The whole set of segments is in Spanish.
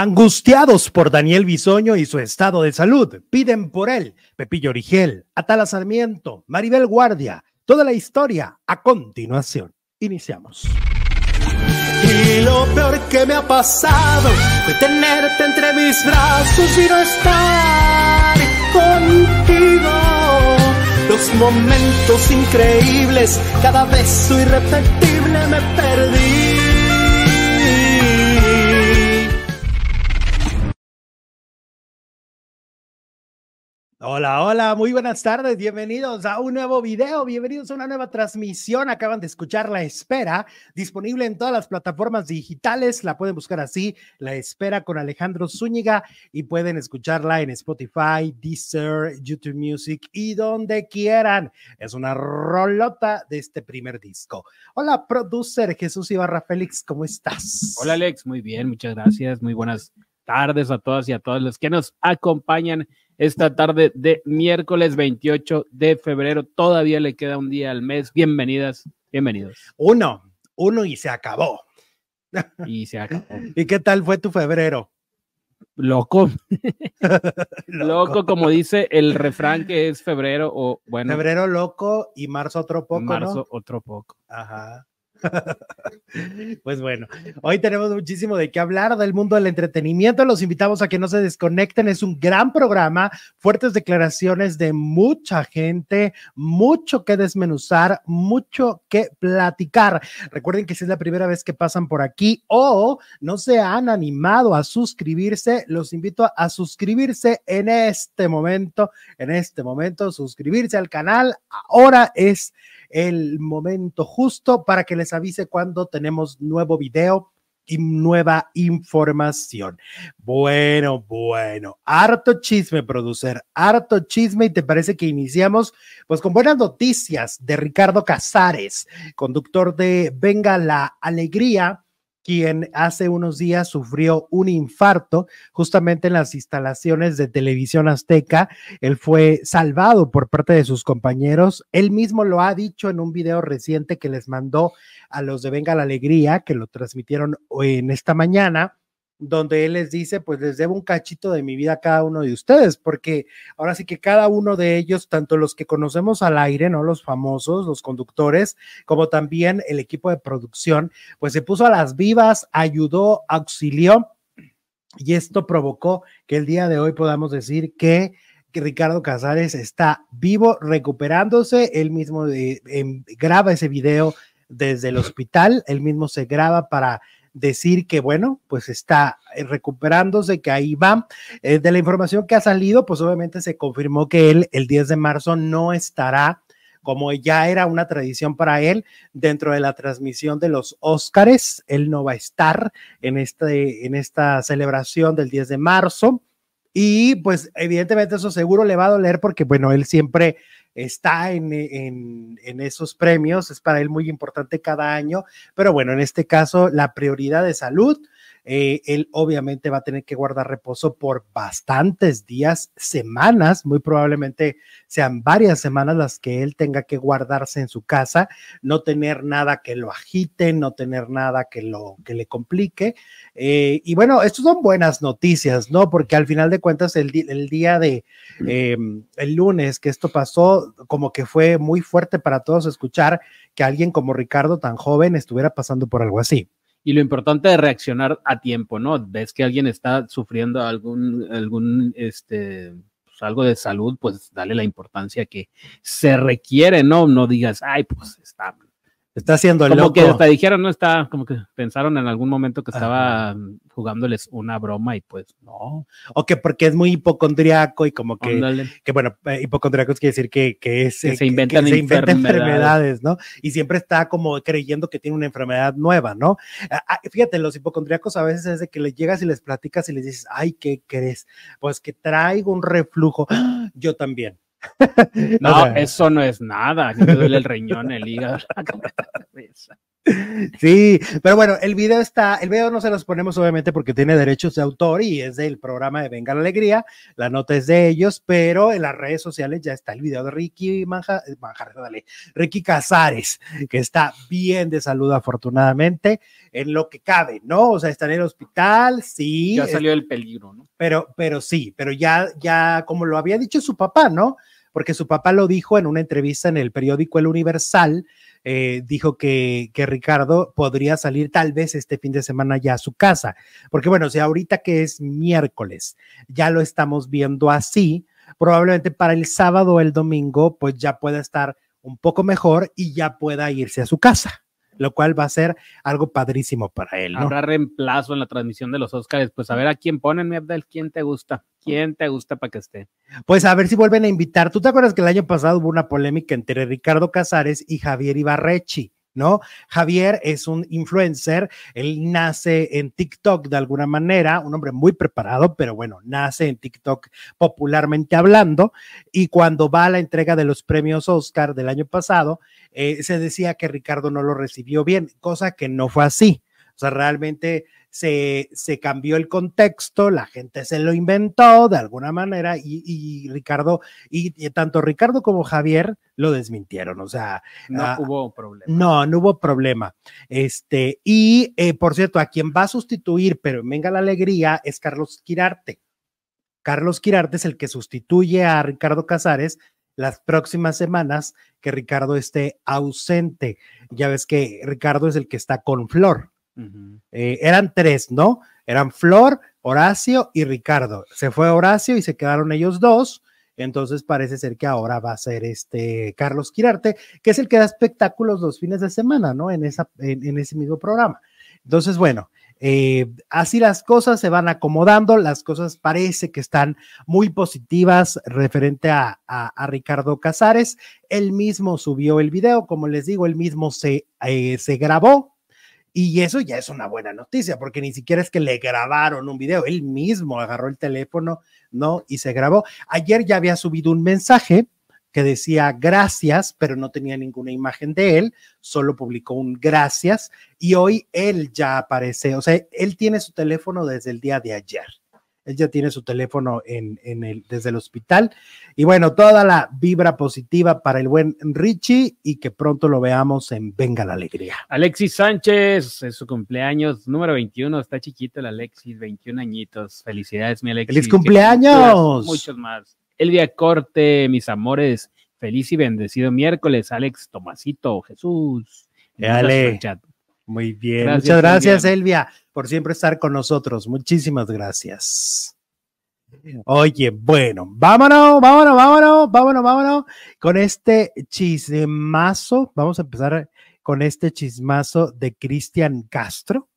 Angustiados por Daniel Bisoño y su estado de salud, piden por él Pepillo Origel, Atala Sarmiento, Maribel Guardia, toda la historia a continuación. Iniciamos. Y lo peor que me ha pasado fue tenerte entre mis brazos y no estar contigo. Los momentos increíbles, cada beso irrepetible me perdí. Hola, hola, muy buenas tardes, bienvenidos a un nuevo video, bienvenidos a una nueva transmisión. Acaban de escuchar La Espera, disponible en todas las plataformas digitales, la pueden buscar así, La Espera con Alejandro Zúñiga y pueden escucharla en Spotify, Deezer, YouTube Music y donde quieran. Es una rolota de este primer disco. Hola, producer Jesús Ibarra Félix, ¿cómo estás? Hola, Alex, muy bien, muchas gracias, muy buenas tardes a todas y a todos los que nos acompañan esta tarde de miércoles 28 de febrero. Todavía le queda un día al mes. Bienvenidas, bienvenidos. Uno, uno y se acabó. Y se acabó. ¿Y qué tal fue tu febrero? Loco. loco. como dice el refrán que es febrero o bueno. Febrero loco y marzo otro poco. Marzo otro poco. Ajá. Pues bueno, hoy tenemos muchísimo de qué hablar del mundo del entretenimiento. Los invitamos a que no se desconecten. Es un gran programa, fuertes declaraciones de mucha gente, mucho que desmenuzar, mucho que platicar. Recuerden que si es la primera vez que pasan por aquí o no se han animado a suscribirse, los invito a suscribirse en este momento, en este momento, suscribirse al canal. Ahora es el momento justo para que les avise cuando tenemos nuevo video y nueva información. Bueno, bueno, harto chisme, producer, harto chisme y te parece que iniciamos pues con buenas noticias de Ricardo Casares, conductor de Venga la Alegría quien hace unos días sufrió un infarto justamente en las instalaciones de televisión azteca. Él fue salvado por parte de sus compañeros. Él mismo lo ha dicho en un video reciente que les mandó a los de Venga la Alegría, que lo transmitieron en esta mañana donde él les dice, pues les debo un cachito de mi vida a cada uno de ustedes, porque ahora sí que cada uno de ellos, tanto los que conocemos al aire, ¿no? Los famosos, los conductores, como también el equipo de producción, pues se puso a las vivas, ayudó, auxilió, y esto provocó que el día de hoy podamos decir que Ricardo Casares está vivo, recuperándose. Él mismo eh, em, graba ese video desde el hospital, él mismo se graba para decir que, bueno, pues está eh, recuperándose, que ahí va. Eh, de la información que ha salido, pues obviamente se confirmó que él el 10 de marzo no estará como ya era una tradición para él dentro de la transmisión de los Óscares, él no va a estar en, este, en esta celebración del 10 de marzo. Y pues evidentemente eso seguro le va a doler porque, bueno, él siempre está en, en, esos premios, es para él muy importante cada año, pero bueno, en este caso la prioridad de salud eh, él obviamente va a tener que guardar reposo por bastantes días, semanas, muy probablemente sean varias semanas las que él tenga que guardarse en su casa, no tener nada que lo agite, no tener nada que lo que le complique. Eh, y bueno, estas son buenas noticias, ¿no? Porque al final de cuentas, el, el día de em, el lunes que esto pasó, como que fue muy fuerte para todos escuchar que alguien como Ricardo, tan joven, estuviera pasando por algo así y lo importante de reaccionar a tiempo, ¿no? Ves que alguien está sufriendo algún, algún, este, pues algo de salud, pues dale la importancia que se requiere, ¿no? No digas, ay, pues está Está haciendo el como que hasta dijeron, no está, como que pensaron en algún momento que estaba jugándoles una broma y pues no. O que porque es muy hipocondriaco y como que, que bueno, eh, hipocondriaco quiere decir que, que, es, que se inventan se enfermedades. ¿no? Y siempre está como creyendo que tiene una enfermedad nueva, ¿no? Ah, ah, fíjate, los hipocondriacos a veces es de que les llegas y les platicas y les dices, ay, ¿qué crees? Pues que traigo un reflujo. Yo también no, eso no es nada. Me duele el riñón, el hígado, la cabeza. Sí, pero bueno, el video está, el video no se los ponemos obviamente porque tiene derechos de autor y es del programa de Venga la Alegría, la nota es de ellos, pero en las redes sociales ya está el video de Ricky Manja, dale, Ricky Casares, que está bien de salud afortunadamente, en lo que cabe, ¿no? O sea, está en el hospital, sí. Ya salió el peligro, ¿no? Pero, pero sí, pero ya, ya, como lo había dicho su papá, ¿no? Porque su papá lo dijo en una entrevista en el periódico El Universal, eh, dijo que, que, Ricardo podría salir tal vez este fin de semana ya a su casa, porque bueno, si ahorita que es miércoles ya lo estamos viendo así, probablemente para el sábado o el domingo pues ya pueda estar un poco mejor y ya pueda irse a su casa lo cual va a ser algo padrísimo para él. ¿no? Habrá reemplazo en la transmisión de los Oscars, pues a ver a quién ponen, mi Abdel, quién te gusta, quién te gusta para que esté. Pues a ver si vuelven a invitar. ¿Tú te acuerdas que el año pasado hubo una polémica entre Ricardo Casares y Javier Ibarrechi? ¿No? Javier es un influencer, él nace en TikTok de alguna manera, un hombre muy preparado, pero bueno, nace en TikTok popularmente hablando, y cuando va a la entrega de los premios Oscar del año pasado, eh, se decía que Ricardo no lo recibió bien, cosa que no fue así. O sea, realmente se, se, cambió el contexto, la gente se lo inventó de alguna manera y, Ricardo, y, tanto Ricardo como Javier lo desmintieron, o sea. No ah, hubo problema. No, no hubo problema. Este, y eh, por cierto, a quien va a sustituir, pero venga la alegría, es Carlos Quirarte. Carlos Quirarte es el que sustituye a Ricardo Casares las próximas semanas que Ricardo esté ausente. Ya ves que Ricardo es el que está con Flor. Eh, eran tres, ¿no? Eran Flor, Horacio y Ricardo. Se fue Horacio y se quedaron ellos dos. Entonces parece ser que ahora va a ser este Carlos Quirarte, que es el que da espectáculos los fines de semana, ¿no? En, esa, en, ese mismo programa. Entonces, bueno, eh, así las cosas se van acomodando, las cosas parece que están muy positivas referente a, a, Ricardo Casares. Él mismo subió el video, como les digo, él mismo se, eh, se grabó, y eso ya es una buena noticia, porque ni siquiera es que le grabaron un video, él mismo agarró el teléfono, ¿no? Y se grabó. Ayer ya había subido un mensaje que decía gracias, pero no tenía ninguna imagen de él, solo publicó un gracias y hoy él ya aparece, o sea, él tiene su teléfono desde el día de ayer él ya tiene su teléfono en, el, desde el hospital. Y bueno, toda la vibra positiva para el buen Richie y que pronto lo veamos en Venga la Alegría. Alexis Sánchez, es su cumpleaños número 21, está chiquito el Alexis, 21 añitos. Felicidades, mi Alexis. ¡Feliz cumpleaños! Muchos más. Elvia Corte, mis amores, feliz y bendecido miércoles, Alex Tomasito, Jesús. Dale. Muy bien. Muchas gracias, Elvia, por siempre estar con nosotros. Muchísimas gracias. Oye, bueno, vámonos, vámonos, vámonos, vámonos, vámonos con este chismazo. Vamos a empezar con este chismazo de Cristian Castro.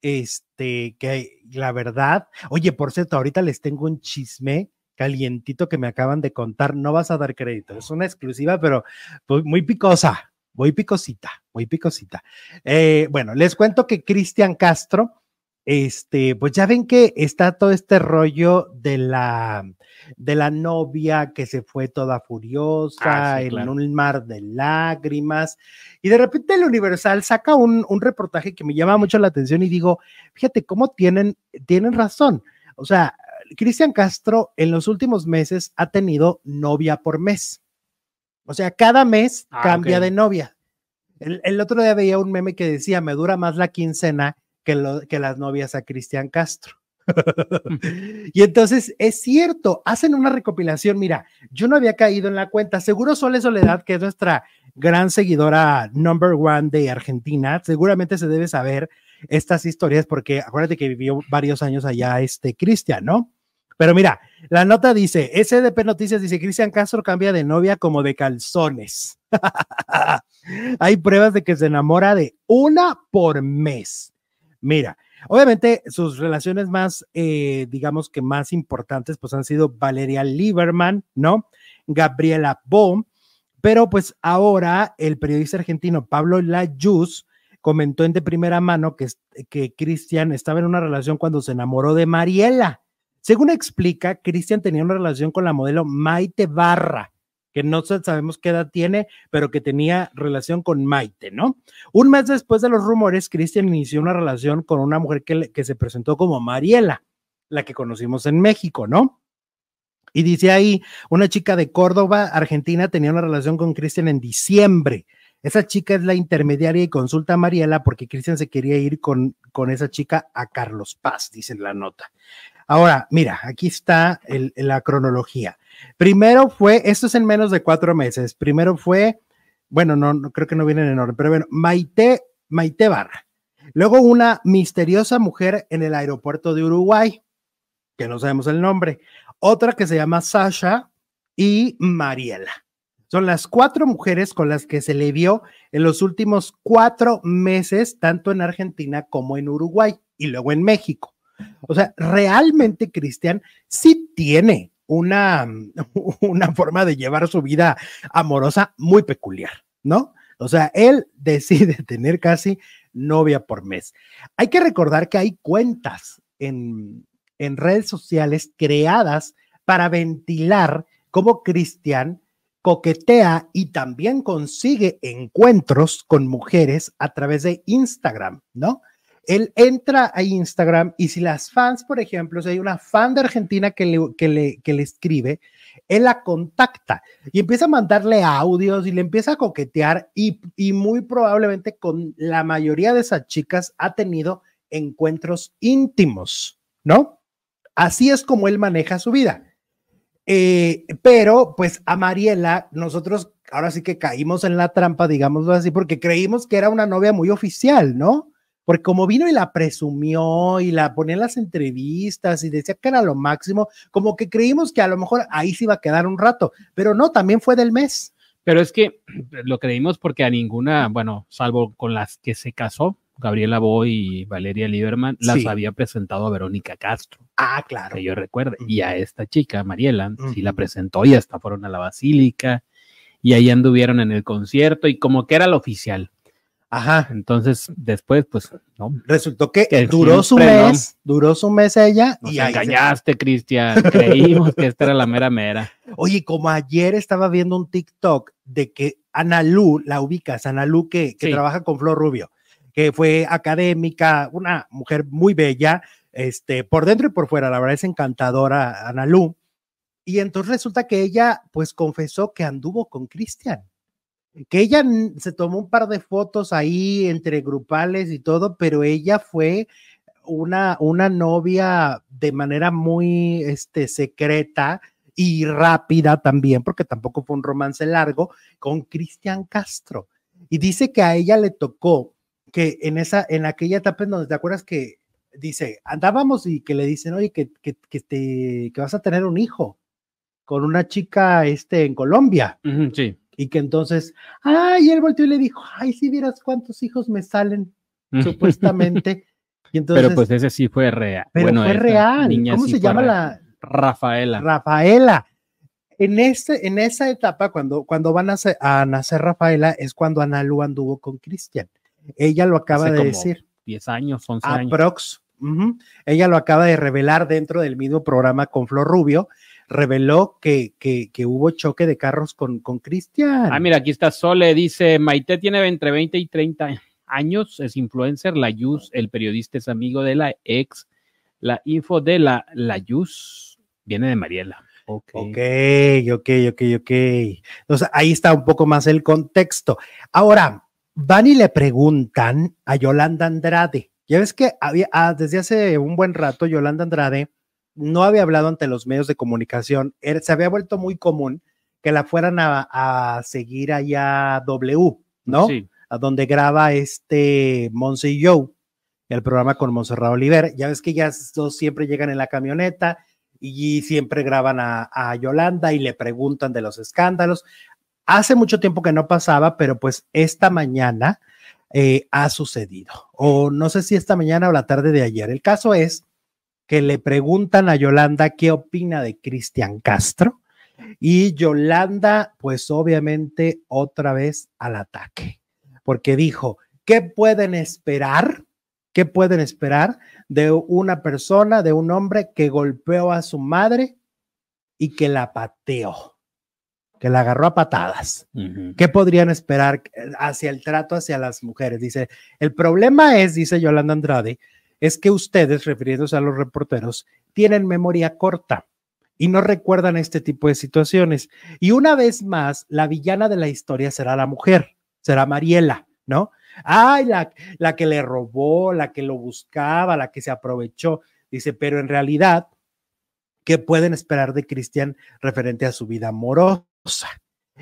Este, que la verdad, oye, por cierto, ahorita les tengo un chisme calientito que me acaban de contar. No vas a dar crédito, es una exclusiva, pero pues, muy picosa, muy picosita, muy picosita. Eh, bueno, les cuento que Cristian Castro, este, pues ya ven que está todo este rollo de la, de la novia que se fue toda furiosa ah, en un mar de lágrimas. Y de repente el Universal saca un, un, reportaje que me llama mucho la atención y digo, fíjate cómo tienen, tienen razón. O sea, Cristian Castro en los últimos meses ha tenido novia por mes. O sea, cada mes ah, cambia de novia. El, otro día veía un meme que decía, me dura más la quincena que, que las novias a Cristian Castro. y entonces es cierto, hacen una recopilación. Mira, yo no había caído en la cuenta. Seguro Sole Soledad, que es nuestra gran seguidora number one de Argentina, seguramente se debe saber estas historias porque acuérdate que vivió varios años allá este Cristian, ¿no? Pero mira, la nota dice, SDP Noticias dice, Cristian Castro cambia de novia como de calzones. Hay pruebas de que se enamora de una por mes. Mira, obviamente sus relaciones más, eh, digamos que más importantes, pues han sido Valeria Lieberman, ¿no? Gabriela Bohm, pero pues ahora el periodista argentino Pablo Layuz comentó en de primera mano que, que Cristian estaba en una relación cuando se enamoró de Mariela según explica, Cristian tenía una relación con la modelo Maite Barra, que no sabemos qué edad tiene, pero que tenía relación con Maite, ¿no? Un mes después de los rumores, Cristian inició una relación con una mujer que, se presentó como Mariela, la que conocimos en México, ¿no? Y dice ahí, una chica de Córdoba, Argentina, tenía una relación con Cristian en diciembre. Esa chica es la intermediaria y consulta a Mariela porque Cristian se quería ir con, con esa chica a Carlos Paz, dice en la nota. Ahora, mira, aquí está la cronología. Primero fue, esto es en menos de cuatro meses. Primero fue, bueno, no, creo que no vienen en orden, pero bueno, Maite, Maite Barra. Luego una misteriosa mujer en el aeropuerto de Uruguay, que no sabemos el nombre. Otra que se llama Sasha y Mariela. Son las cuatro mujeres con las que se le vio en los últimos cuatro meses, tanto en Argentina como en Uruguay y luego en México. O sea, realmente Cristian sí tiene una, una forma de llevar su vida amorosa muy peculiar, ¿no? O sea, él decide tener casi novia por mes. Hay que recordar que hay cuentas en, en redes sociales creadas para ventilar cómo Cristian coquetea y también consigue encuentros con mujeres a través de Instagram, ¿no? Él entra a Instagram y si las fans, por ejemplo, si hay una fan de Argentina que le, que le, que le escribe, él la contacta y empieza a mandarle audios y le empieza a coquetear y, y muy probablemente con la mayoría de esas chicas ha tenido encuentros íntimos, ¿no? Así es como él maneja su vida. Eh, pero pues a Mariela, nosotros ahora sí que caímos en la trampa, digámoslo así, porque creímos que era una novia muy oficial, ¿no? Porque como vino y la presumió y la ponía en las entrevistas y decía que era lo máximo, como que creímos que a lo mejor ahí se iba a quedar un rato, pero no, también fue del mes. Pero es que lo creímos porque a ninguna, bueno, salvo con las que se casó, Gabriela Boy y Valeria Lieberman, las había presentado a Verónica Castro. Ah, claro. Que yo recuerdo. Y a esta chica, Mariela, sí la presentó y hasta fueron a la Basílica y ahí anduvieron en el concierto y como que era lo oficial. Ajá. Entonces, después, pues, ¿no? Resultó que, duró su mes, duró su mes ella. y engañaste, Cristian. Creímos que esta era la mera mera. Oye, como ayer estaba viendo un TikTok de que Ana Lu, la ubicas, Ana Lu que, que trabaja con Flor Rubio, que fue académica, una mujer muy bella, este, por dentro y por fuera, la verdad es encantadora, Ana Lu. Y entonces resulta que ella, pues, confesó que anduvo con Cristian que ella se tomó un par de fotos ahí entre grupales y todo, pero ella fue una, una novia de manera muy este, secreta y rápida también, porque tampoco fue un romance largo, con Cristian Castro. Y dice que a ella le tocó que en esa, en aquella etapa en donde te acuerdas que dice, andábamos y que le dicen, oye, que, que, que, te, que vas a tener un hijo con una chica este, en Colombia. sí y que entonces, ay, él volteó y le dijo, ay, si vieras cuántos hijos me salen, supuestamente. Y entonces, pero pues ese sí fue real. Pero fue real. ¿Cómo se llama la? Rafaela. Rafaela. En, este, en esa etapa, cuando, cuando van a, a nacer Rafaela, es cuando Ana Lu anduvo con Cristian. Ella lo acaba de decir. 10 años, 11 años. Aprox. Ella lo acaba de revelar dentro del mismo programa con Flor Rubio reveló que, que, que hubo choque de carros con, con Cristian. Ah, mira, aquí está Sole, dice, Maite tiene entre 20 y 30 años, es influencer, la Yus, el periodista es amigo de la ex, la info de la, la Yus viene de Mariela. Ok, ok, ok, ok. Entonces ahí está un poco más el contexto. Ahora, van y le preguntan a Yolanda Andrade. Ya ves que había, ah, desde hace un buen rato Yolanda Andrade no había hablado ante los medios de comunicación, se había vuelto muy común que la fueran a, seguir allá W, ¿no? Sí. A donde graba este Monse y Joe, el programa con Monserrat Oliver. Ya ves que ya dos siempre llegan en la camioneta y siempre graban a, Yolanda y le preguntan de los escándalos. Hace mucho tiempo que no pasaba, pero pues esta mañana eh, ha sucedido. O no sé si esta mañana o la tarde de ayer. El caso es que le preguntan a Yolanda qué opina de Cristian Castro y Yolanda, pues obviamente otra vez al ataque, porque dijo, ¿qué pueden esperar? ¿Qué pueden esperar de una persona, de un hombre que golpeó a su madre y que la pateó? que la agarró a patadas. ¿Qué podrían esperar hacia el trato hacia las mujeres? Dice, el problema es, dice Yolanda Andrade, es que ustedes, refiriéndose a los reporteros, tienen memoria corta y no recuerdan este tipo de situaciones. Y una vez más, la villana de la historia será la mujer, será Mariela, ¿no? Ay, la, que le robó, la que lo buscaba, la que se aprovechó. Dice, pero en realidad, ¿qué pueden esperar de Cristian referente a su vida amorosa?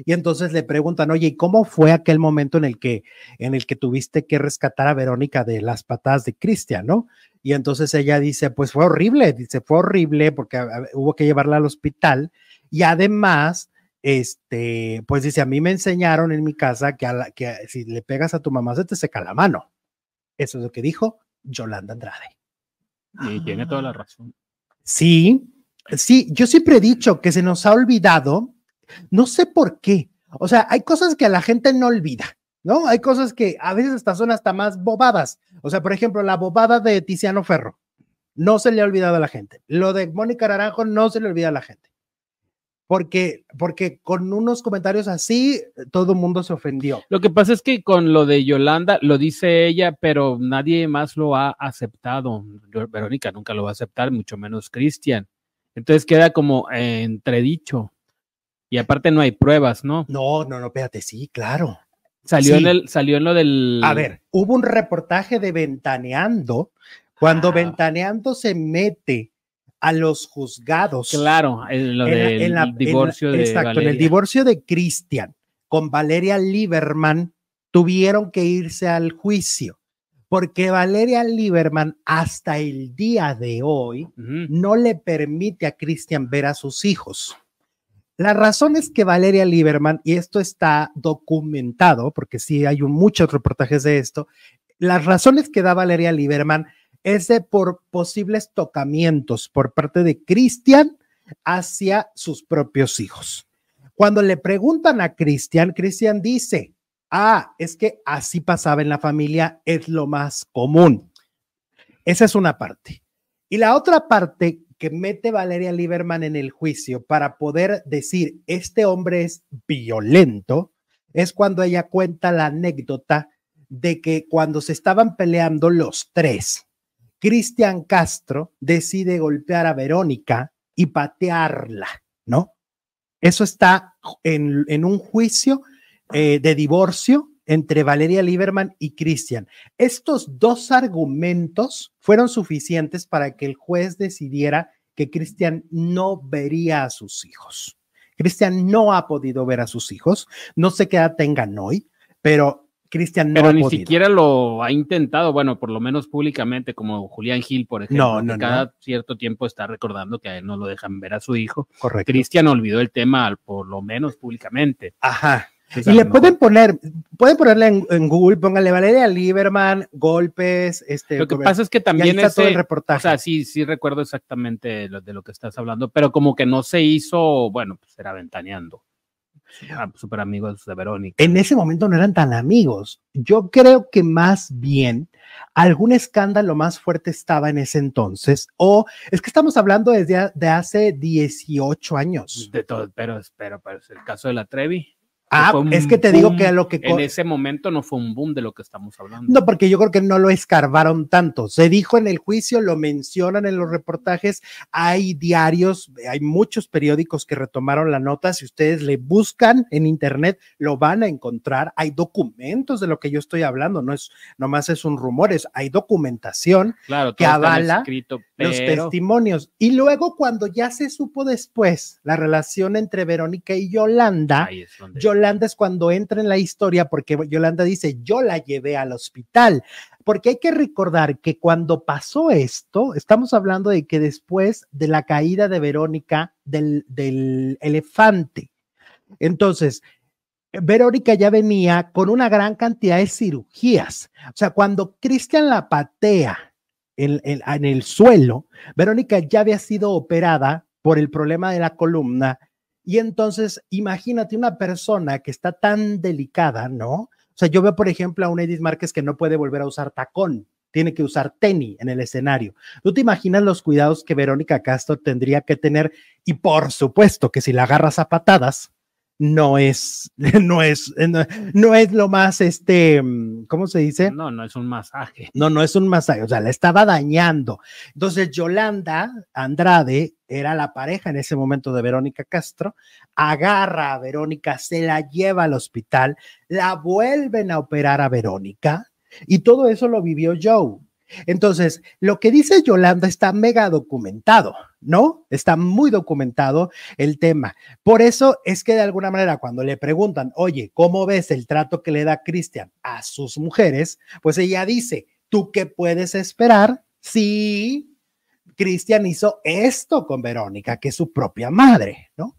Y entonces le preguntan, oye, ¿y cómo fue aquel momento en el que, en el que tuviste que rescatar a Verónica de las patadas de Cristian, no? Y entonces ella dice, pues fue horrible, dice, fue horrible porque hubo que llevarla al hospital. Y además, este, pues dice, a mí me enseñaron en mi casa que, a que si le pegas a tu mamá se te seca la mano. Eso es lo que dijo Yolanda Andrade. Y tiene toda la razón. Sí, sí, yo siempre he dicho que se nos ha olvidado no sé por qué. O sea, hay cosas que a la gente no olvida, ¿no? Hay cosas que a veces hasta son hasta más bobadas. O sea, por ejemplo, la bobada de Tiziano Ferro. No se le ha olvidado a la gente. Lo de Mónica Naranjo no se le olvida a la gente. Porque, porque con unos comentarios así, todo el mundo se ofendió. Lo que pasa es que con lo de Yolanda, lo dice ella, pero nadie más lo ha aceptado. Verónica nunca lo va a aceptar, mucho menos Cristian. Entonces queda como entredicho. Y aparte no hay pruebas, ¿no? No, no, no, espérate, sí, claro. Salió, En, el, salió en lo del... A ver, hubo un reportaje de Ventaneando, cuando ah. Ventaneando se mete a los juzgados. Claro, en lo del divorcio de Exacto, en el divorcio de Cristian con Valeria Lieberman tuvieron que irse al juicio porque Valeria Lieberman hasta el día de hoy no le permite a Cristian ver a sus hijos. La razón es que Valeria Lieberman, y esto está documentado, porque sí hay muchos reportajes de esto, las razones que da Valeria Lieberman es de por posibles tocamientos por parte de Cristian hacia sus propios hijos. Cuando le preguntan a Cristian, Cristian dice, ah, es que así pasaba en la familia, es lo más común. Esa es una parte. Y la otra parte que mete Valeria Lieberman en el juicio para poder decir, este hombre es violento, es cuando ella cuenta la anécdota de que cuando se estaban peleando los tres, Cristian Castro decide golpear a Verónica y patearla, ¿no? Eso está en, un juicio eh, de divorcio entre Valeria Lieberman y Cristian. Estos dos argumentos fueron suficientes para que el juez decidiera que Cristian no vería a sus hijos. Cristian no ha podido ver a sus hijos. No sé qué edad tengan hoy, pero Cristian no pero ni siquiera lo ha intentado, bueno, por lo menos públicamente, como Julián Gil, por ejemplo, no, cada cierto tiempo está recordando que a él no lo dejan ver a su hijo. Correcto. Cristian olvidó el tema, por lo menos públicamente. Ajá y le pueden poner, pueden ponerle en, Google, póngale Valeria Lieberman, golpes, este. Lo que pasa es que también es todo el reportaje. O sea, sí, sí recuerdo exactamente lo, de lo que estás hablando, pero como que no se hizo, bueno, pues era ventaneando. Súper amigos de Verónica. En ese momento no eran tan amigos. Yo creo que más bien algún escándalo más fuerte estaba en ese entonces, o es que estamos hablando desde de hace 18 años. De todo, pero, pero, pero es el caso de la Trevi. Ah, es que te digo que a lo que... En ese momento no fue un boom de lo que estamos hablando. No, porque yo creo que no lo escarbaron tanto. Se dijo en el juicio, lo mencionan en los reportajes, hay diarios, hay muchos periódicos que retomaron la nota. Si ustedes le buscan en internet, lo van a encontrar. Hay documentos de lo que yo estoy hablando, no es nomás es un rumor, es, hay documentación claro, que avala los testimonios. Y luego cuando ya se supo después la relación entre Verónica y Yolanda, Yolanda es cuando entra en la historia porque Yolanda dice, yo la llevé al hospital. Porque hay que recordar que cuando pasó esto, estamos hablando de que después de la caída de Verónica del, del elefante. Entonces, Verónica ya venía con una gran cantidad de cirugías. O sea, cuando Cristian la patea en, en, el suelo, Verónica ya había sido operada por el problema de la columna. Y entonces, imagínate una persona que está tan delicada, ¿no? O sea, yo veo, por ejemplo, a una Edith Márquez que no puede volver a usar tacón, tiene que usar tenis en el escenario. ¿Tú te imaginas los cuidados que Verónica Castro tendría que tener? Y por supuesto que si la agarras a patadas, no es, no es, no, no es lo más, este, ¿cómo se dice? No, no es un masaje. No, no es un masaje, o sea, la estaba dañando. Entonces, Yolanda Andrade era la pareja en ese momento de Verónica Castro, agarra a Verónica, se la lleva al hospital, la vuelven a operar a Verónica y todo eso lo vivió Joe. Entonces, lo que dice Yolanda está mega documentado, ¿no? Está muy documentado el tema. Por eso es que de alguna manera cuando le preguntan, oye, ¿cómo ves el trato que le da Cristian a sus mujeres? Pues ella dice, ¿tú qué puedes esperar si Cristian hizo esto con Verónica, que es su propia madre, ¿no?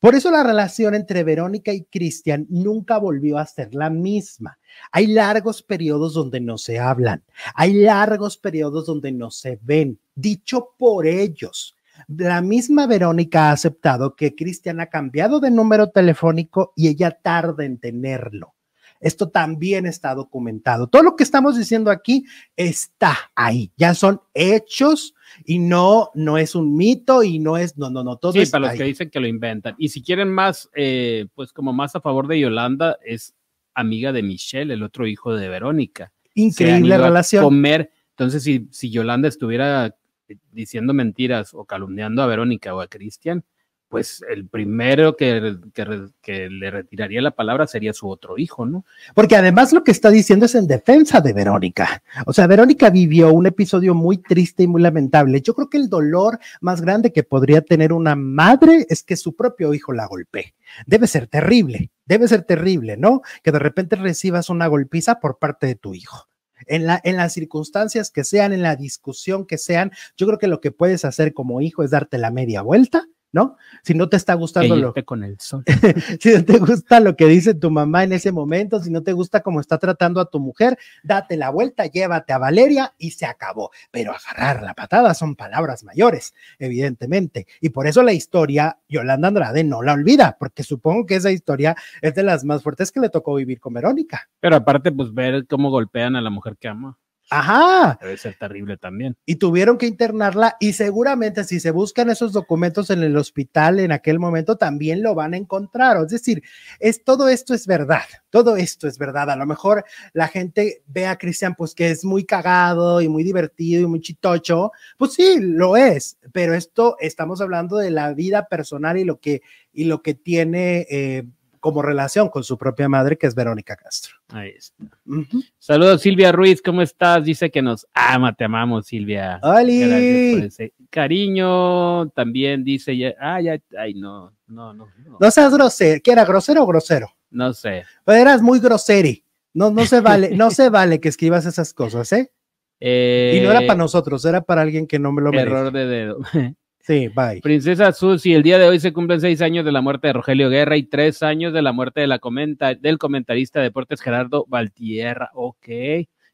Por eso la relación entre Verónica y Cristian nunca volvió a ser la misma. Hay largos periodos donde no se hablan, hay largos periodos donde no se ven, dicho por ellos. La misma Verónica ha aceptado que Cristian ha cambiado de número telefónico y ella tarda en tenerlo. Esto también está documentado. Todo lo que estamos diciendo aquí está ahí. Ya son hechos y no, no es un mito y no es, no, no, no, todo Sí, para los que dicen que lo inventan. Y si quieren más, eh, pues como más a favor de Yolanda, es amiga de Michelle, el otro hijo de Verónica. Increíble relación. Comer. Entonces, si, si Yolanda estuviera diciendo mentiras o calumniando a Verónica o a Cristian, pues el primero que, que, le retiraría la palabra sería su otro hijo, ¿no? Porque además lo que está diciendo es en defensa de Verónica. O sea, Verónica vivió un episodio muy triste y muy lamentable. Yo creo que el dolor más grande que podría tener una madre es que su propio hijo la golpee. Debe ser terrible, debe ser terrible, ¿no? Que de repente recibas una golpiza por parte de tu hijo. En, la, en las circunstancias que sean, en la discusión que sean, yo creo que lo que puedes hacer como hijo es darte la media vuelta ¿no? Si no te está gustando lo con el sol. si no te gusta lo que dice tu mamá en ese momento, si no te gusta cómo está tratando a tu mujer, date la vuelta, llévate a Valeria y se acabó. Pero agarrar la patada son palabras mayores, evidentemente. Y por eso la historia, Yolanda Andrade no la olvida, porque supongo que esa historia es de las más fuertes que le tocó vivir con Verónica. Pero aparte, pues ver cómo golpean a la mujer que ama. Ajá. Debe ser terrible también. Y tuvieron que internarla y seguramente si se buscan esos documentos en el hospital en aquel momento también lo van a encontrar. Es decir, es todo esto es verdad. Todo esto es verdad. A lo mejor la gente ve a Cristian pues que es muy cagado y muy divertido y muy chitocho. Pues sí, lo es, pero esto estamos hablando de la vida personal y lo que y lo que tiene eh, como relación con su propia madre, que es Verónica Castro. Ahí está. Saludos, Silvia Ruiz, ¿cómo estás? Dice que nos ama, te amamos, Silvia. ¡Holi! cariño. También dice, ya, ah, ya, ay, no, no, no. No, seas grosero. ¿Qué era, grosero o grosero? No sé. Pero eras muy groseri. No, no se vale, no se vale que escribas esas cosas, ¿eh? y no era para eh, nosotros, era para alguien que no me lo merece. Error de dedo. Sí, bye. Princesa Susi, el día de hoy se cumplen seis años de la muerte de Rogelio Guerra y tres años de la muerte de la comenta, del comentarista de deportes Gerardo Valtierra. Ok.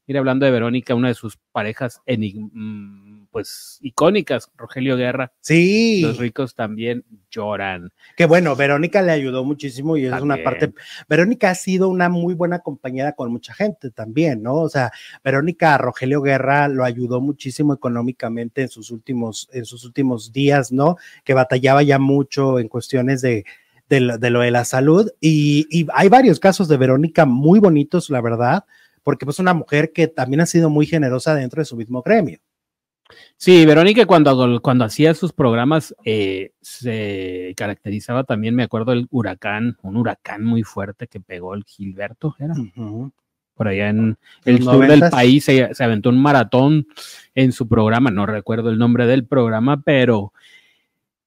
Mira, hablando de Verónica, una de sus parejas enigmáticas. Pues icónicas, Rogelio Guerra. Sí. Los ricos también lloran. Que bueno, Verónica le ayudó muchísimo y es una parte. Verónica ha sido una muy buena compañera con mucha gente también, ¿no? O sea, Verónica Rogelio Guerra lo ayudó muchísimo económicamente en sus últimos, en sus últimos días, ¿no? Que batallaba ya mucho en cuestiones de, de, lo, de la salud. Y, y hay varios casos de Verónica muy bonitos, la verdad, porque pues una mujer que también ha sido muy generosa dentro de su mismo gremio. Sí, Verónica cuando, cuando hacía sus programas eh, se caracterizaba también, me acuerdo, el huracán, un huracán muy fuerte que pegó el Gilberto, era. Por allá en el sur del país se, se, aventó un maratón en su programa, no recuerdo el nombre del programa, pero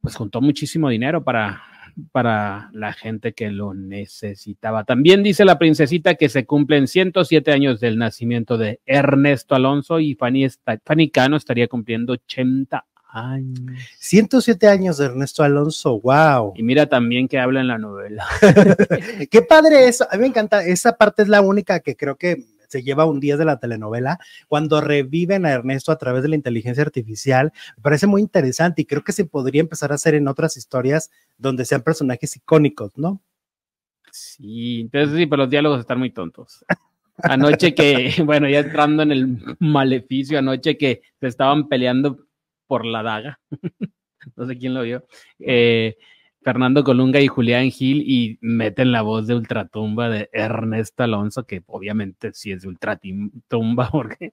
pues juntó muchísimo dinero para, para la gente que lo necesitaba. También dice la princesita que se cumplen 107 años del nacimiento de Ernesto Alonso y Fanny, Fanny Cano estaría cumpliendo 80 años. 107 años de Ernesto Alonso, wow. Y mira también que habla en la novela. Qué padre eso, a mí me encanta, esa parte es la única que creo que se lleva un día de la telenovela, cuando reviven a Ernesto a través de la inteligencia artificial, me parece muy interesante y creo que se podría empezar a hacer en otras historias donde sean personajes icónicos, ¿no? Sí, entonces sí, pero los diálogos están muy tontos. Anoche que, bueno, ya entrando en el maleficio, anoche que se estaban peleando por la daga, no sé quién lo vio, eh, Fernando Colunga y Julián Gil y meten la voz de Ultratumba de Ernesto Alonso, que obviamente sí es de Ultratumba, porque...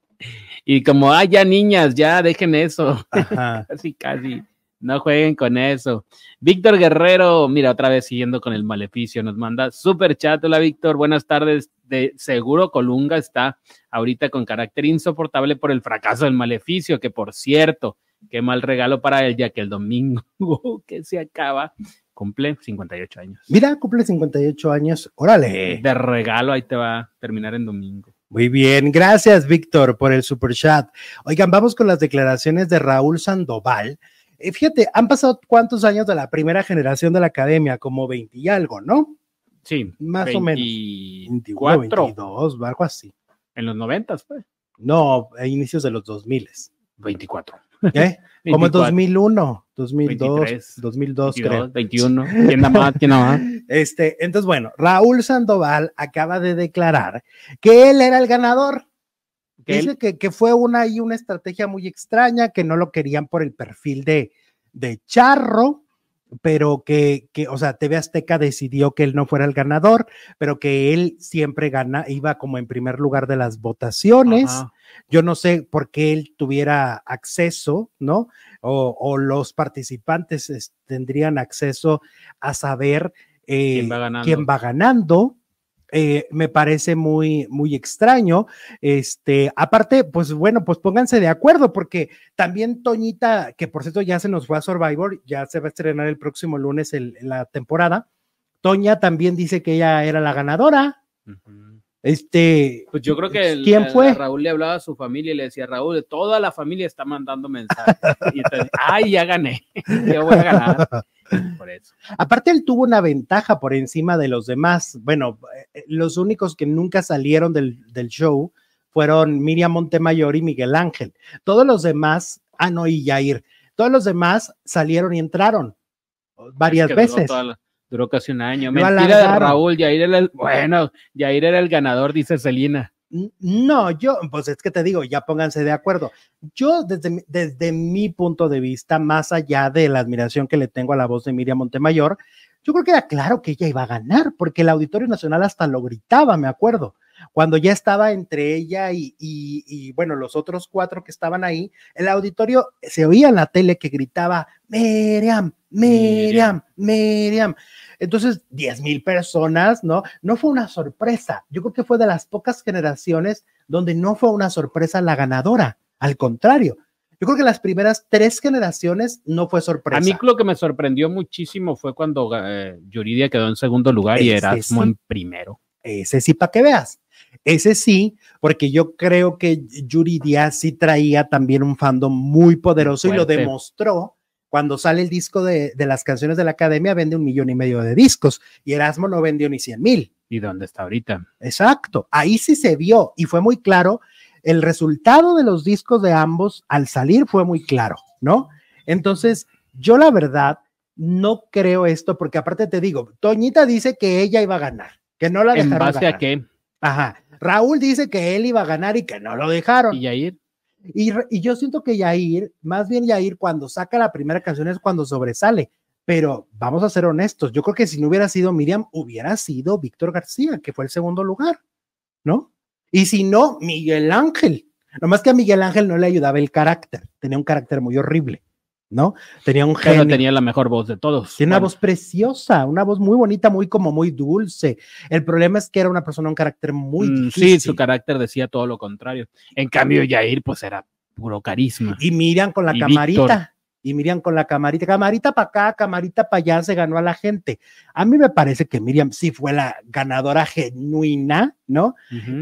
Y como, ah, ya niñas, ya dejen eso. casi, casi. No jueguen con eso. Víctor Guerrero, mira, otra vez siguiendo con el maleficio, nos manda super chat. Hola, Víctor, buenas tardes. De seguro Colunga está ahorita con carácter insoportable por el fracaso del maleficio, que por cierto, qué mal regalo para él, ya que el domingo que se acaba cumple 58 años. Mira, cumple 58 años. Órale. De regalo, ahí te va a terminar en domingo. Muy bien, gracias Víctor por el super chat. Oigan, vamos con las declaraciones de Raúl Sandoval. Eh, fíjate, han pasado cuántos años de la primera generación de la academia, como 20 y algo, ¿no? Sí, más o menos. 21, 22, algo así. En los 90, pues. No, a inicios de los 2000. 24. ¿Eh? Como en 2001, 2002, 23, 2002, 22, creo. 21. ¿Quién nada más? ¿Quién nada más? Este, entonces, bueno, Raúl Sandoval acaba de declarar que él era el ganador. Dice que, que, fue una y una estrategia muy extraña, que no lo querían por el perfil de, de Charro, pero que, que, o sea, TV Azteca decidió que él no fuera el ganador, pero que él siempre gana, iba como en primer lugar de las votaciones. Yo no sé por qué él tuviera acceso, ¿no? O, o los participantes tendrían acceso a saber eh, ¿Quién, va quién va ganando. Eh, me parece muy, muy extraño. Este, aparte, pues bueno, pues pónganse de acuerdo, porque también Toñita, que por cierto ya se nos fue a Survivor, ya se va a estrenar el próximo lunes la temporada. Toña también dice que ella era la ganadora. Este, pues yo creo que ¿quién fue? Raúl le hablaba a su familia y le decía, Raúl, toda la familia está mandando mensajes. y entonces, ay, ya gané, yo voy a ganar. Por eso. Aparte, él tuvo una ventaja por encima de los demás. Bueno, eh, los únicos que nunca salieron del, del show fueron Miriam Montemayor y Miguel Ángel. Todos los demás, ah, no, y Jair, todos los demás salieron y entraron varias veces. duró casi un año. Mentira de Raúl, Jair era el, bueno, Jair era el ganador, dice Celina. No, yo, pues es que te digo, ya pónganse de acuerdo. Yo, desde, desde mi punto de vista, más allá de la admiración que le tengo a la voz de Miriam Montemayor, yo creo que era claro que ella iba a ganar, porque el Auditorio Nacional hasta lo gritaba, me acuerdo. Cuando ya estaba entre ella y, y, y, bueno, los otros cuatro que estaban ahí, el auditorio se oía en la tele que gritaba, Miriam, Miriam, Miriam. Entonces, 10 mil personas, ¿no? No fue una sorpresa. Yo creo que fue de las pocas generaciones donde no fue una sorpresa la ganadora. Al contrario, yo creo que las primeras tres generaciones no fue sorpresa. A mí lo que me sorprendió muchísimo fue cuando eh, Yuridia quedó en segundo lugar y Erasmo en primero. Ese sí, para que veas. Ese sí, porque yo creo que Yuridia sí traía también un fandom muy poderoso y lo demostró cuando sale el disco de, las canciones de la academia, vende un millón y medio de discos y Erasmo no vendió ni cien mil. ¿Y dónde está ahorita? Exacto, ahí sí se vio y fue muy claro. El resultado de los discos de ambos al salir fue muy claro, ¿no? Entonces, yo la verdad no creo esto porque aparte te digo, Toñita dice que ella iba a ganar, que no la dejaron ¿En base a qué? Ajá. Raúl dice que él iba a ganar y que no lo dejaron. ¿Y Yair? Y, yo siento que Yair, más bien Yair, cuando saca la primera canción es cuando sobresale. Pero vamos a ser honestos, yo creo que si no hubiera sido Miriam, hubiera sido Víctor García, que fue el segundo lugar, ¿no? Y si no, Miguel Ángel. Nomás que a Miguel Ángel no le ayudaba el carácter, tenía un carácter muy horrible. ¿No? Tenía un genio. tenía la mejor voz de todos. Tiene una voz preciosa, una voz muy bonita, muy como muy dulce. El problema es que era una persona, un carácter muy mm, Sí, su carácter decía todo lo contrario. En cambio, Jair, pues era puro carisma. Y Miriam con la camarita. Y Miriam con la camarita, camarita para acá, camarita para allá, se ganó a la gente. A mí me parece que Miriam sí fue la ganadora genuina, ¿no?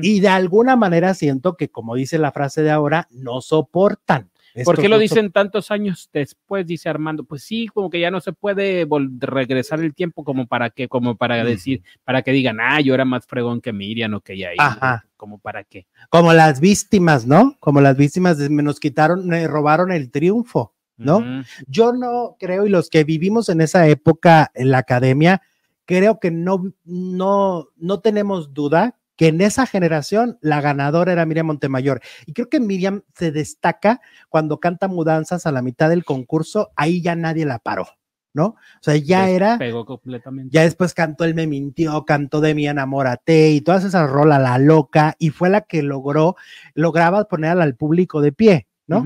Y de alguna manera siento que, como dice la frase de ahora, no soportan ¿Por qué lo dicen tantos años después? Dice Armando. Pues sí, como que ya no se puede regresar el tiempo como para que, como para decir, para que digan, ah, yo era más fregón que Miriam o que ya Ajá. Como para qué. Como las víctimas, ¿no? Como las víctimas me nos quitaron, me robaron el triunfo, ¿no? Yo no creo, y los que vivimos en esa época en la academia, creo que no, no, no tenemos duda que en esa generación la ganadora era Miriam Montemayor. Y creo que Miriam se destaca cuando canta mudanzas a la mitad del concurso, ahí ya nadie la paró. ¿no? O sea, ya era, Pegó completamente. ya después cantó El Me Mintió, cantó De Mi Enamórate y todas esas rolas, La Loca, y fue la que logró, lograba poner al público de pie, ¿no?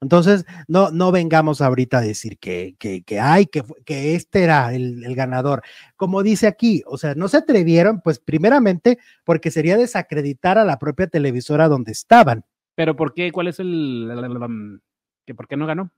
Entonces, no, no vengamos ahorita a decir que, que, que, ay, que, que este era el, el ganador. Como dice aquí, o sea, no se atrevieron, pues primeramente porque sería desacreditar a la propia televisora donde estaban. Pero ¿por qué? ¿Cuál es el... um, que ¿Por qué no ganó?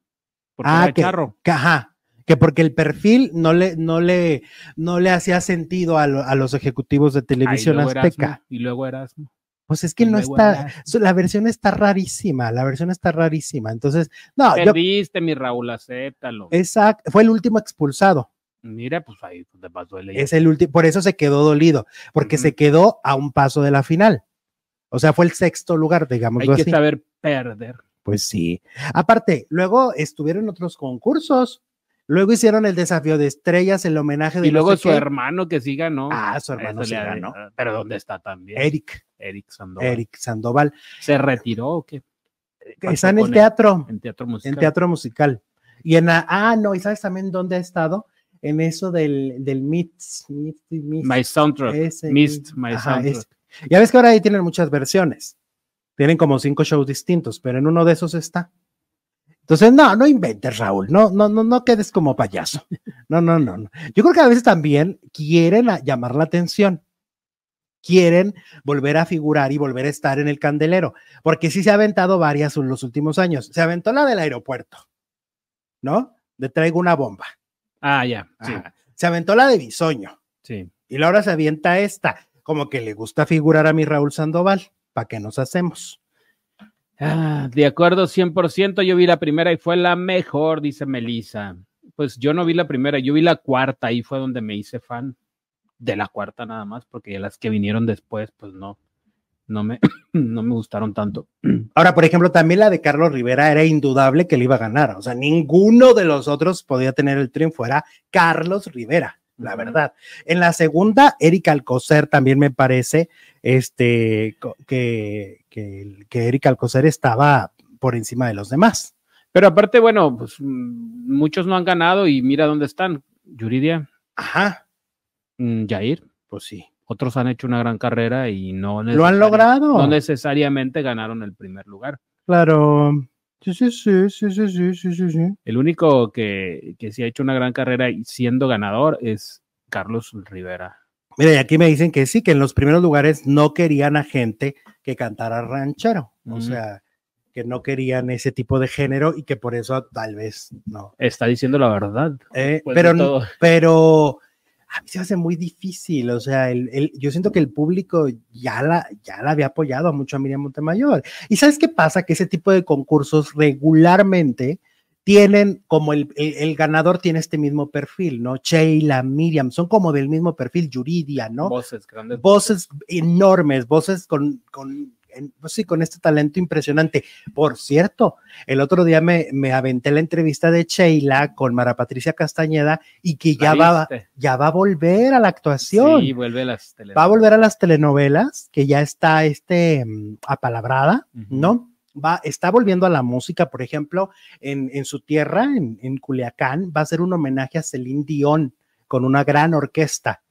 Porque Ah, era que- charro. Que, ajá, que porque el perfil no le, no le, no le hacía sentido a, lo- a los ejecutivos de Ah, y televisión azteca. Erasmo, y luego Erasmo. Pues es que no está, la versión está rarísima, la versión está rarísima. Entonces, no, yo, Perdiste, mi Raúl, acéptalo. exacto, fue el último expulsado. Mira, pues ahí te pasó el Es el último, por eso se quedó dolido, porque se quedó a un paso de la final. O sea, fue el sexto lugar, digamos Hay que así. saber perder. Pues sí. Aparte, luego estuvieron otros concursos. Luego hicieron el desafío de estrellas, el homenaje de Y no luego sé su qué. hermano que sí ganó. Ah, su hermano sí ganó. Pero ¿dónde está también? Eric, Eric Sandoval. Eric Sandoval. ¿Se retiró o qué? que Está en el teatro, En teatro musical. en teatro musical. Y en la, ah, no, ¿y sabes también dónde ha estado? En eso del, del My Soundtrack. ese, Missed My ajá, Soundtrack. ese. Ya ves que ahora ahí tienen muchas versiones. Tienen como cinco shows distintos, pero en uno de esos está. Entonces, no, no inventes, Raúl. No, no, no, no quedes como payaso. No, no, no, no. Yo creo que a veces también quieren llamar la atención. Quieren volver a figurar y volver a estar en el candelero. Porque sí se ha aventado varias en los últimos años. Se aventó la del aeropuerto, ¿no? De traigo una bomba. Ah, ya. Sí. Se aventó la de Bisoño. sí. Y Laura se avienta esta, como que le gusta figurar a mi Raúl Sandoval. ¿Para qué nos hacemos? Ah, de acuerdo, 100%. Yo vi la primera y fue la mejor, dice Melissa. Pues yo no vi la primera, yo vi la cuarta. Ahí fue donde me hice fan de la cuarta nada más, porque las que vinieron después, pues no, no me, no me gustaron tanto. Ahora, por ejemplo, también la de Carlos Rivera era indudable que le iba a ganar. O sea, ninguno de los otros podía tener el triunfo. Era Carlos Rivera, la verdad. En la segunda, Erika Alcocer también me parece este, que, que, que Erika Alcocer estaba por encima de los demás. Pero aparte, bueno, pues mm, muchos no han ganado y mira dónde están. Yuridia, Ajá, mm, Jair, pues sí. otros han hecho una gran carrera y no Lo han logrado. No necesariamente ganaron el primer lugar. Claro. Sí, sí, sí, sí, sí, sí, sí, sí. El único que, que sí ha hecho una gran carrera y siendo ganador es Carlos Rivera. Mira, y aquí me dicen que sí, que en los primeros lugares no querían a gente que cantara ranchero. O sea, que no querían ese tipo de género y que por eso tal vez no. Está diciendo la verdad. Eh, pero, pero a mí se hace muy difícil. O sea, el, el- yo siento que el público ya la, ya la había apoyado mucho a Miriam Montemayor. ¿Y sabes qué pasa? Que ese tipo de concursos regularmente tienen como el, el- el ganador tiene este mismo perfil, ¿no? Sheila, Miriam, son como del mismo perfil, Yuridia, ¿no? Voces grandes. voces enormes, voces con, con, en- pues sí, con este talento impresionante. Por cierto, el otro día me, me aventé la entrevista de Sheila con Mara Patricia Castañeda y que ya ¿La va, ya va a volver a la actuación. Sí, vuelve a las va a volver a las telenovelas, que ya está este, mm, apalabrada. ¿no? Va, está volviendo a la música, por ejemplo, en, en su tierra, en, en Culiacán, va a ser un homenaje a Celine Dion con una gran orquesta.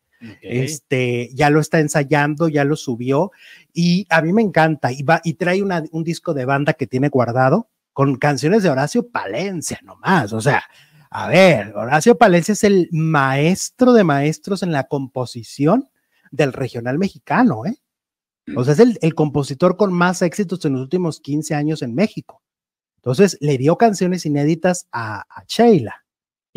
Este, ya lo está ensayando, ya lo subió y a mí me encanta y va y trae un disco de banda que tiene guardado con canciones de Horacio Palencia nomás, o sea, a ver, Horacio Palencia es el maestro de maestros en la composición del regional mexicano, ¿eh? O sea, es el, el compositor con más éxitos en los últimos 15 años en México. Entonces, le dio canciones inéditas a, a Sheila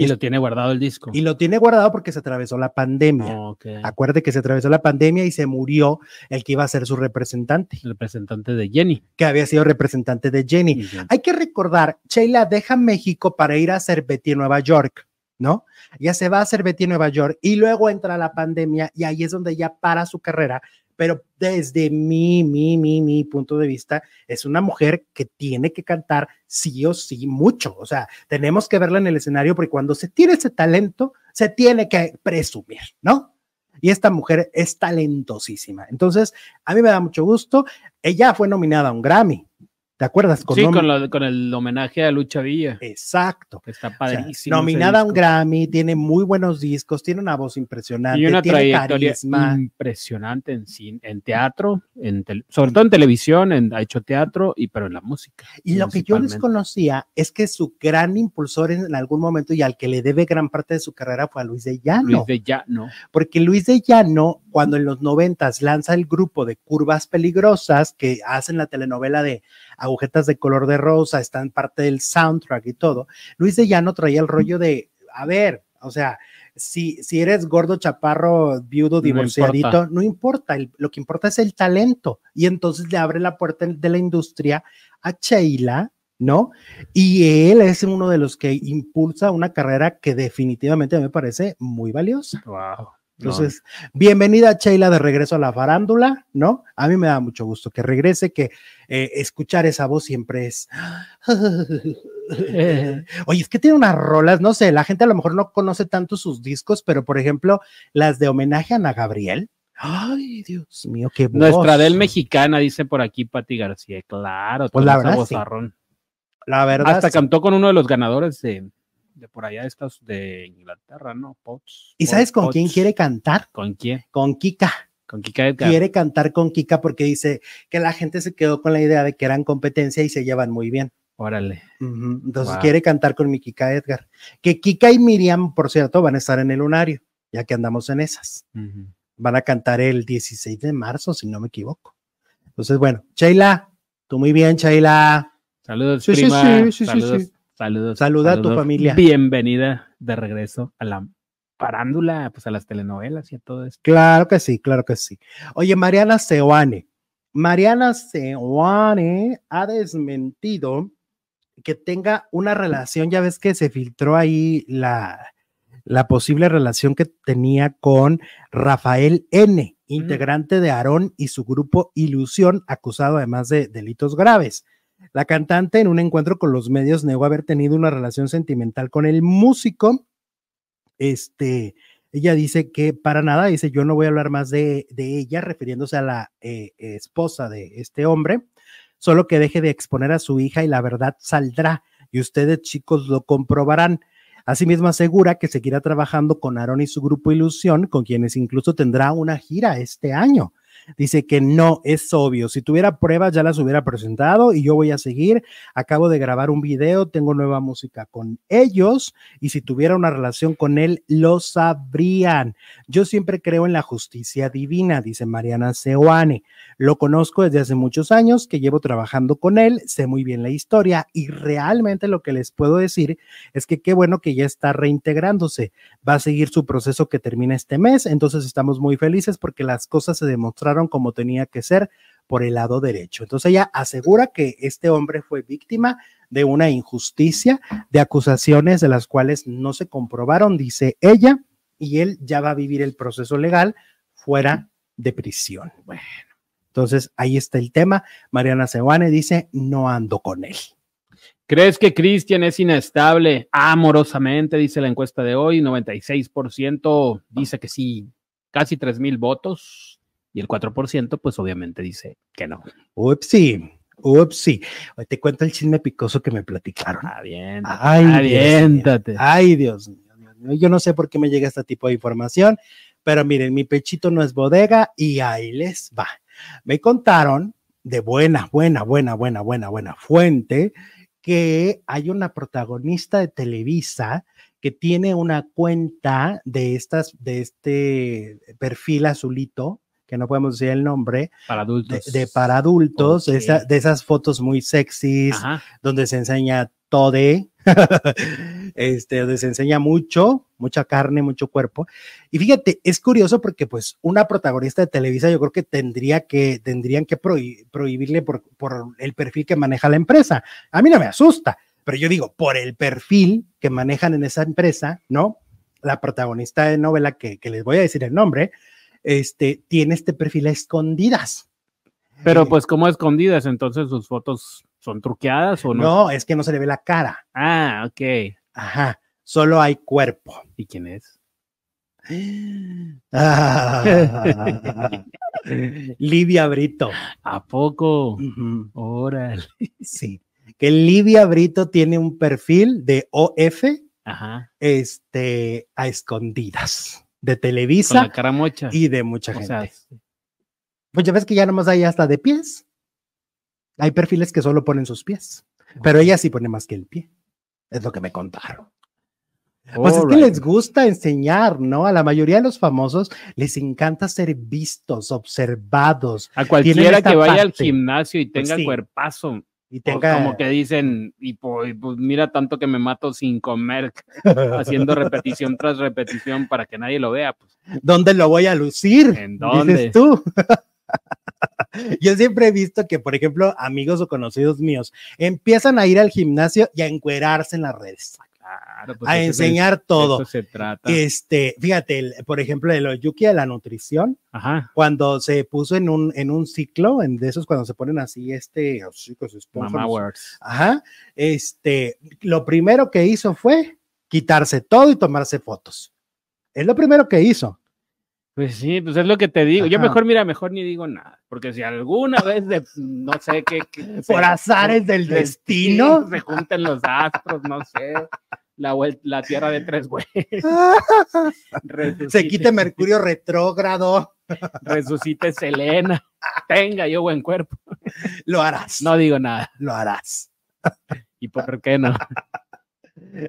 y lo tiene guardado el disco. y lo tiene guardado porque se atravesó la pandemia. Acuérdate que se atravesó la pandemia y se murió el que iba a ser su representante, El representante de Jenny. que había sido representante de Jenny. Hay que recordar, Sheila deja México para ir a en Nueva York, ¿no? Ya se va a en Nueva York y luego entra la pandemia y ahí es donde ya para su carrera. Pero desde mi, mi, mi, mi punto de vista, es una mujer que tiene que cantar sí o sí mucho. O sea, tenemos que verla en el escenario porque cuando se tiene ese talento, se tiene que presumir, ¿no? Y esta mujer es talentosísima. Entonces, a mí me da mucho gusto. Ella fue nominada a un Grammy ¿Te acuerdas? sí, con, lo, con, el homenaje a Lucha Villa. Exacto. Está padrísimo. nominada a un Grammy, tiene muy buenos discos, tiene una voz impresionante. Y una tiene trayectoria carisma. impresionante en, en teatro, en sobre todo en televisión, en, ha hecho teatro, y pero en la música. Y lo que yo desconocía es que su gran impulsor en, algún momento y al que le debe gran parte de su carrera fue a Luis de Llano. Luis de Llano. Porque Luis de Llano, cuando en los noventas lanza el grupo de Curvas Peligrosas, que hacen la telenovela de agujetas de color de rosa, están parte del soundtrack y todo. Luis de Llano traía el rollo de, a ver, o sea, si, si eres gordo, chaparro, viudo, divorciadito, no importa, lo que importa es el talento. Y entonces le abre la puerta de la industria a Sheila, ¿no? Y él es uno de los que impulsa una carrera que definitivamente me parece muy valiosa. Wow. Entonces, bienvenida Sheila de regreso a la farándula, ¿no? A mí me da mucho gusto que regrese, que eh, escuchar esa voz siempre es... Oye, es que tiene unas rolas, no sé, la gente a lo mejor no conoce tanto sus discos, pero por ejemplo, las de homenaje a Ana Gabriel. Ay, Dios mío, qué voz. Nuestra del mexicana, dice por aquí Pati García, claro. Pues la verdad, sí. La verdad. Hasta cantó con uno de los ganadores de de por allá estos de Inglaterra, ¿no? Potts. ¿Y sabes con quién quiere cantar? ¿Con quién? Con Kika. Con Kika Edgar. Quiere cantar con Kika porque dice que la gente se quedó con la idea de que eran competencia y se llevan muy bien. Órale. Entonces quiere cantar con mi Kika Edgar. Que Kika y Miriam, por cierto, van a estar en el lunario, ya que andamos en esas. Van a cantar el 16 de marzo, si no me equivoco. Entonces, bueno, Sheila, tú muy bien, Sheila. Saludos, prima. Sí, Saludos. Saludos. Saluda a tu familia. Bienvenida de regreso a la parándula, pues a las telenovelas y a todo esto. Claro que sí, claro que sí. Oye, Mariana Seoane. Mariana Seoane ha desmentido que tenga una relación, ya ves que se filtró ahí la, la posible relación que tenía con Rafael N., integrante de Aarón y su grupo Ilusión, acusado además de delitos graves. La cantante en un encuentro con los medios negó haber tenido una relación sentimental con el músico. Este, ella dice que para nada, dice yo no voy a hablar más de, ella, refiriéndose a la eh, esposa de este hombre, solo que deje de exponer a su hija y la verdad saldrá y ustedes chicos lo comprobarán. Asimismo asegura que seguirá trabajando con Aaron y su grupo Ilusión, con quienes incluso tendrá una gira este año. Dice que no, es obvio. Si tuviera pruebas ya las hubiera presentado y yo voy a seguir. Acabo de grabar un video, tengo nueva música con ellos y si tuviera una relación con él, lo sabrían. Yo siempre creo en la justicia divina, dice Mariana Seoane. Lo conozco desde hace muchos años, que llevo trabajando con él, sé muy bien la historia y realmente lo que les puedo decir es que qué bueno que ya está reintegrándose. Va a seguir su proceso que termina este mes, entonces estamos muy felices porque las cosas se demostraron como tenía que ser por el lado derecho. Entonces ella asegura que este hombre fue víctima de una injusticia, de acusaciones de las cuales no se comprobaron, dice ella, y él ya va a vivir el proceso legal fuera de prisión. Bueno, entonces ahí está el tema. Mariana Sewane dice, no ando con él. ¿Crees que Cristian es inestable amorosamente? Dice la encuesta de hoy. 96% dice que sí, casi 3 mil votos. Y el 4%, pues obviamente dice que no. Upsi, upsi. Hoy te cuento el chisme picoso que me platicaron. Aviéntate. Ay, aviéntate. Ay, Dios mío. Yo no sé por qué me llega este tipo de información, pero miren, mi pechito no es bodega y ahí les va. Me contaron de buena, buena, buena, buena, buena, buena fuente que hay una protagonista de Televisa que tiene una cuenta de estas, de este perfil azulito, que no podemos decir el nombre, para adultos. De, para adultos, de esas fotos muy sexys, donde se enseña todo, este, donde se enseña mucho, mucha carne, mucho cuerpo. Y fíjate, es curioso porque pues una protagonista de Televisa yo creo que tendría que, tendrían que prohibirle por, por el perfil que maneja la empresa. A mí no me asusta, pero yo digo, por el perfil que manejan en esa empresa, ¿no? La protagonista de novela, que, que les voy a decir el nombre, este, tiene este perfil a escondidas. Pero pues como escondidas, entonces sus fotos son truqueadas o no? No, es que no se le ve la cara. Ah, ok. Ajá, solo hay cuerpo. ¿Y quién es? Ah. Livia Brito. ¿A poco? Ujú, Órale. Sí. Que Livia Brito tiene un perfil de OF Ajá. este, a escondidas de la Televisa cara mocha. y de mucha o gente. sea, Pues ya ves que ya nomás hay hasta de pies. Hay perfiles que solo ponen sus pies, pero ella sí pone más que el pie. Es lo que me contaron. Pues es que les gusta enseñar, ¿no? A la mayoría de los famosos les encanta ser vistos, observados A cualquiera que vaya al gimnasio y Pues tenga sí. cuerpazo, y pues tenga como que dicen, y pues mira tanto que me mato sin comer, haciendo repetición tras repetición para que nadie lo vea. Pues, ¿Dónde lo voy a lucir? ¿En dónde? Dices tú. Yo siempre he visto que, por ejemplo, amigos o conocidos míos empiezan a ir al gimnasio y a encuerarse en las redes, claro, pues a enseñar de todo. eso se trata. Este, fíjate, el- por ejemplo, de los Yuki de la nutrición, Ajá. cuando se puso en un, en un ciclo, en de esos cuando se ponen así, este, Mamá los- Works. Ajá, este, lo primero que hizo fue quitarse todo y tomarse fotos. Es lo primero que hizo. Pues sí, pues es lo que te digo. Yo Ajá. mejor, mira, mejor ni digo nada. Porque si alguna vez de, no sé qué. qué- Por se- azares del se- destino. Se junten los astros, no sé. La, tierra de tres güeyes. se quite Mercurio retrógrado, Resucite Selena. Tenga yo buen cuerpo. lo harás. No digo nada. Lo harás. ¿Y por qué no?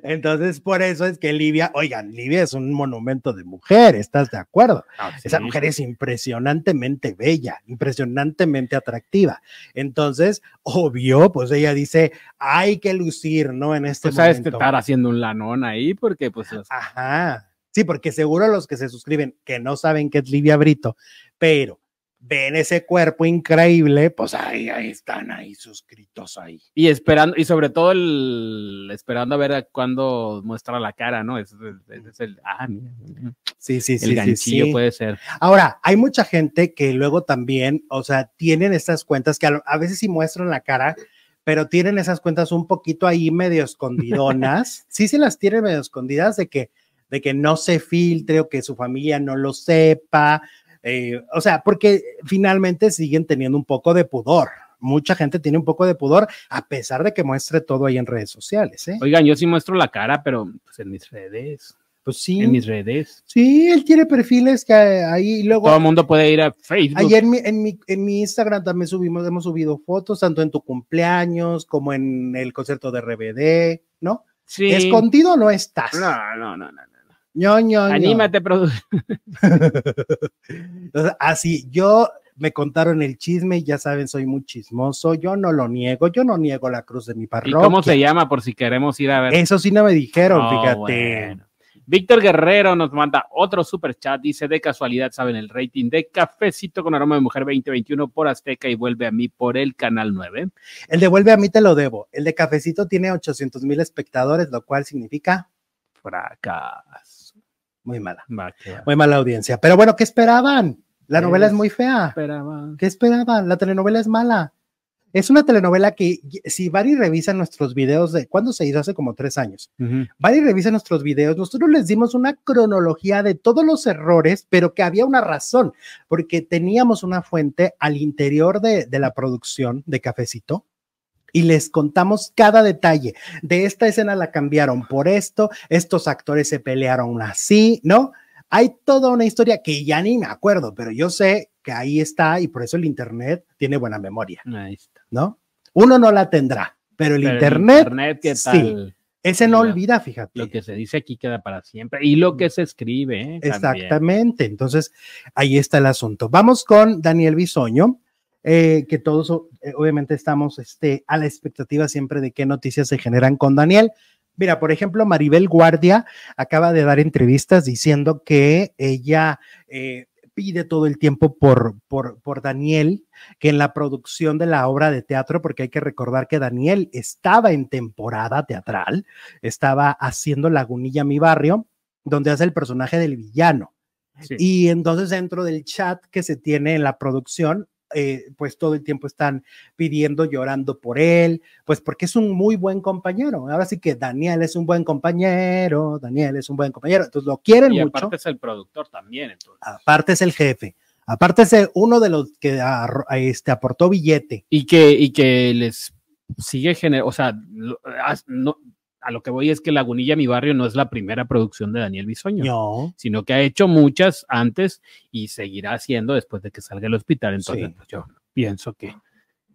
Entonces, por eso es que Livia, oigan, Livia es un monumento de mujer, ¿estás de acuerdo? Esa Sí. mujer es impresionantemente bella, impresionantemente atractiva. Entonces, obvio, pues ella dice, hay que lucir, ¿no? En este Pues sabes que momento. estar haciendo un lanón ahí, porque pues los- Ajá. Sí, porque seguro los que se suscriben, que no saben que es Livia Brito, pero ven ese cuerpo increíble, pues ahí, ahí están ahí suscritos ahí. y esperando, y sobre todo el esperando a ver cuándo muestra la cara, ¿no? Es, ese es el, ah, mira, Sí, sí, el sí. ganchillo sí. puede ser. Ahora, hay mucha gente que luego también, o sea, tienen estas cuentas que a, a veces sí muestran la cara, pero tienen esas cuentas un poquito ahí medio escondidonas. sí, se las tienen medio escondidas de que, de que no se filtre o que su familia no lo sepa. Eh, o sea, porque finalmente siguen teniendo un poco de pudor. Mucha gente tiene un poco de pudor a pesar de que muestre todo ahí en redes sociales. ¿eh? Oigan, yo sí muestro la cara, pero pues en mis redes, Pues sí, en mis redes. sí, él tiene perfiles que ahí luego Todo el mundo puede ir a Facebook. Ayer en mi, en, mi, en mi Instagram también subimos, hemos subido fotos, tanto en tu cumpleaños como en el concierto de RBD, ¿no? sí. Escondido no estás. No, no, no, no. Anímate, produ- Entonces, así, yo me contaron el chisme, y ya saben, soy muy chismoso, yo no lo niego, yo no niego la cruz de mi ¿Y parroquia. cómo se llama por si queremos ir a ver? Eso sí no me dijeron, Oh, fíjate. bueno. Víctor Guerrero nos manda otro super chat. Dice: De casualidad, saben el rating de Cafecito con Aroma de Mujer 2021 por Azteca y vuelve a mí por el canal 9. El de Vuelve a mí te lo debo. El de Cafecito tiene 800 mil espectadores, lo cual significa Fracaso. Muy mala, muy mala audiencia. Pero bueno, ¿qué esperaban? La novela es muy fea. Esperaba. ¿Qué esperaban? La telenovela es mala. Es una telenovela que, si van y revisan nuestros videos de cuándo se hizo hace como tres años, Ujú. van y revisan nuestros videos, nosotros les dimos una cronología de todos los errores, pero que había una razón, porque teníamos una fuente al interior de, de la producción de Cafecito y les contamos cada detalle. De esta escena la cambiaron por esto, estos actores se pelearon así, ¿no? Hay toda una historia que ya ni me acuerdo, pero yo sé que ahí está y por eso el Internet tiene buena memoria, Ahí está. ¿no? Uno no la tendrá, pero el Pero Internet, ¿qué sí. tal? ese no Mira, olvida, fíjate. Lo que se dice aquí queda para siempre. Y lo que se escribe, ¿eh? Exactamente. Entonces, ahí está el asunto. Vamos con Daniel Bisoño, eh, que todos eh, obviamente estamos este, a la expectativa siempre de qué noticias se generan con Daniel. Mira, por ejemplo, Maribel Guardia acaba de dar entrevistas diciendo que ella eh, pide todo el tiempo por, por, por Daniel, que en la producción de la obra de teatro, porque hay que recordar que Daniel estaba en temporada teatral, estaba haciendo Lagunilla, mi barrio, donde hace el personaje del villano. Sí. Y entonces dentro del chat que se tiene en la producción, eh, pues todo el tiempo están pidiendo, llorando por él, pues porque es un muy buen compañero. Ahora sí que Daniel es un buen compañero, Daniel es un buen compañero, entonces lo quieren Y mucho. aparte es el productor también, entonces. Aparte es el jefe. Aparte es uno de los que arro- este, aportó billete. Y que, y que les sigue generando, o sea, no- a lo que voy es que Lagunilla, mi barrio, no es la primera producción de Daniel Bisoño, No, sino que ha hecho muchas antes y seguirá haciendo después de que salga del hospital. Entonces, Sí. pues, yo pienso que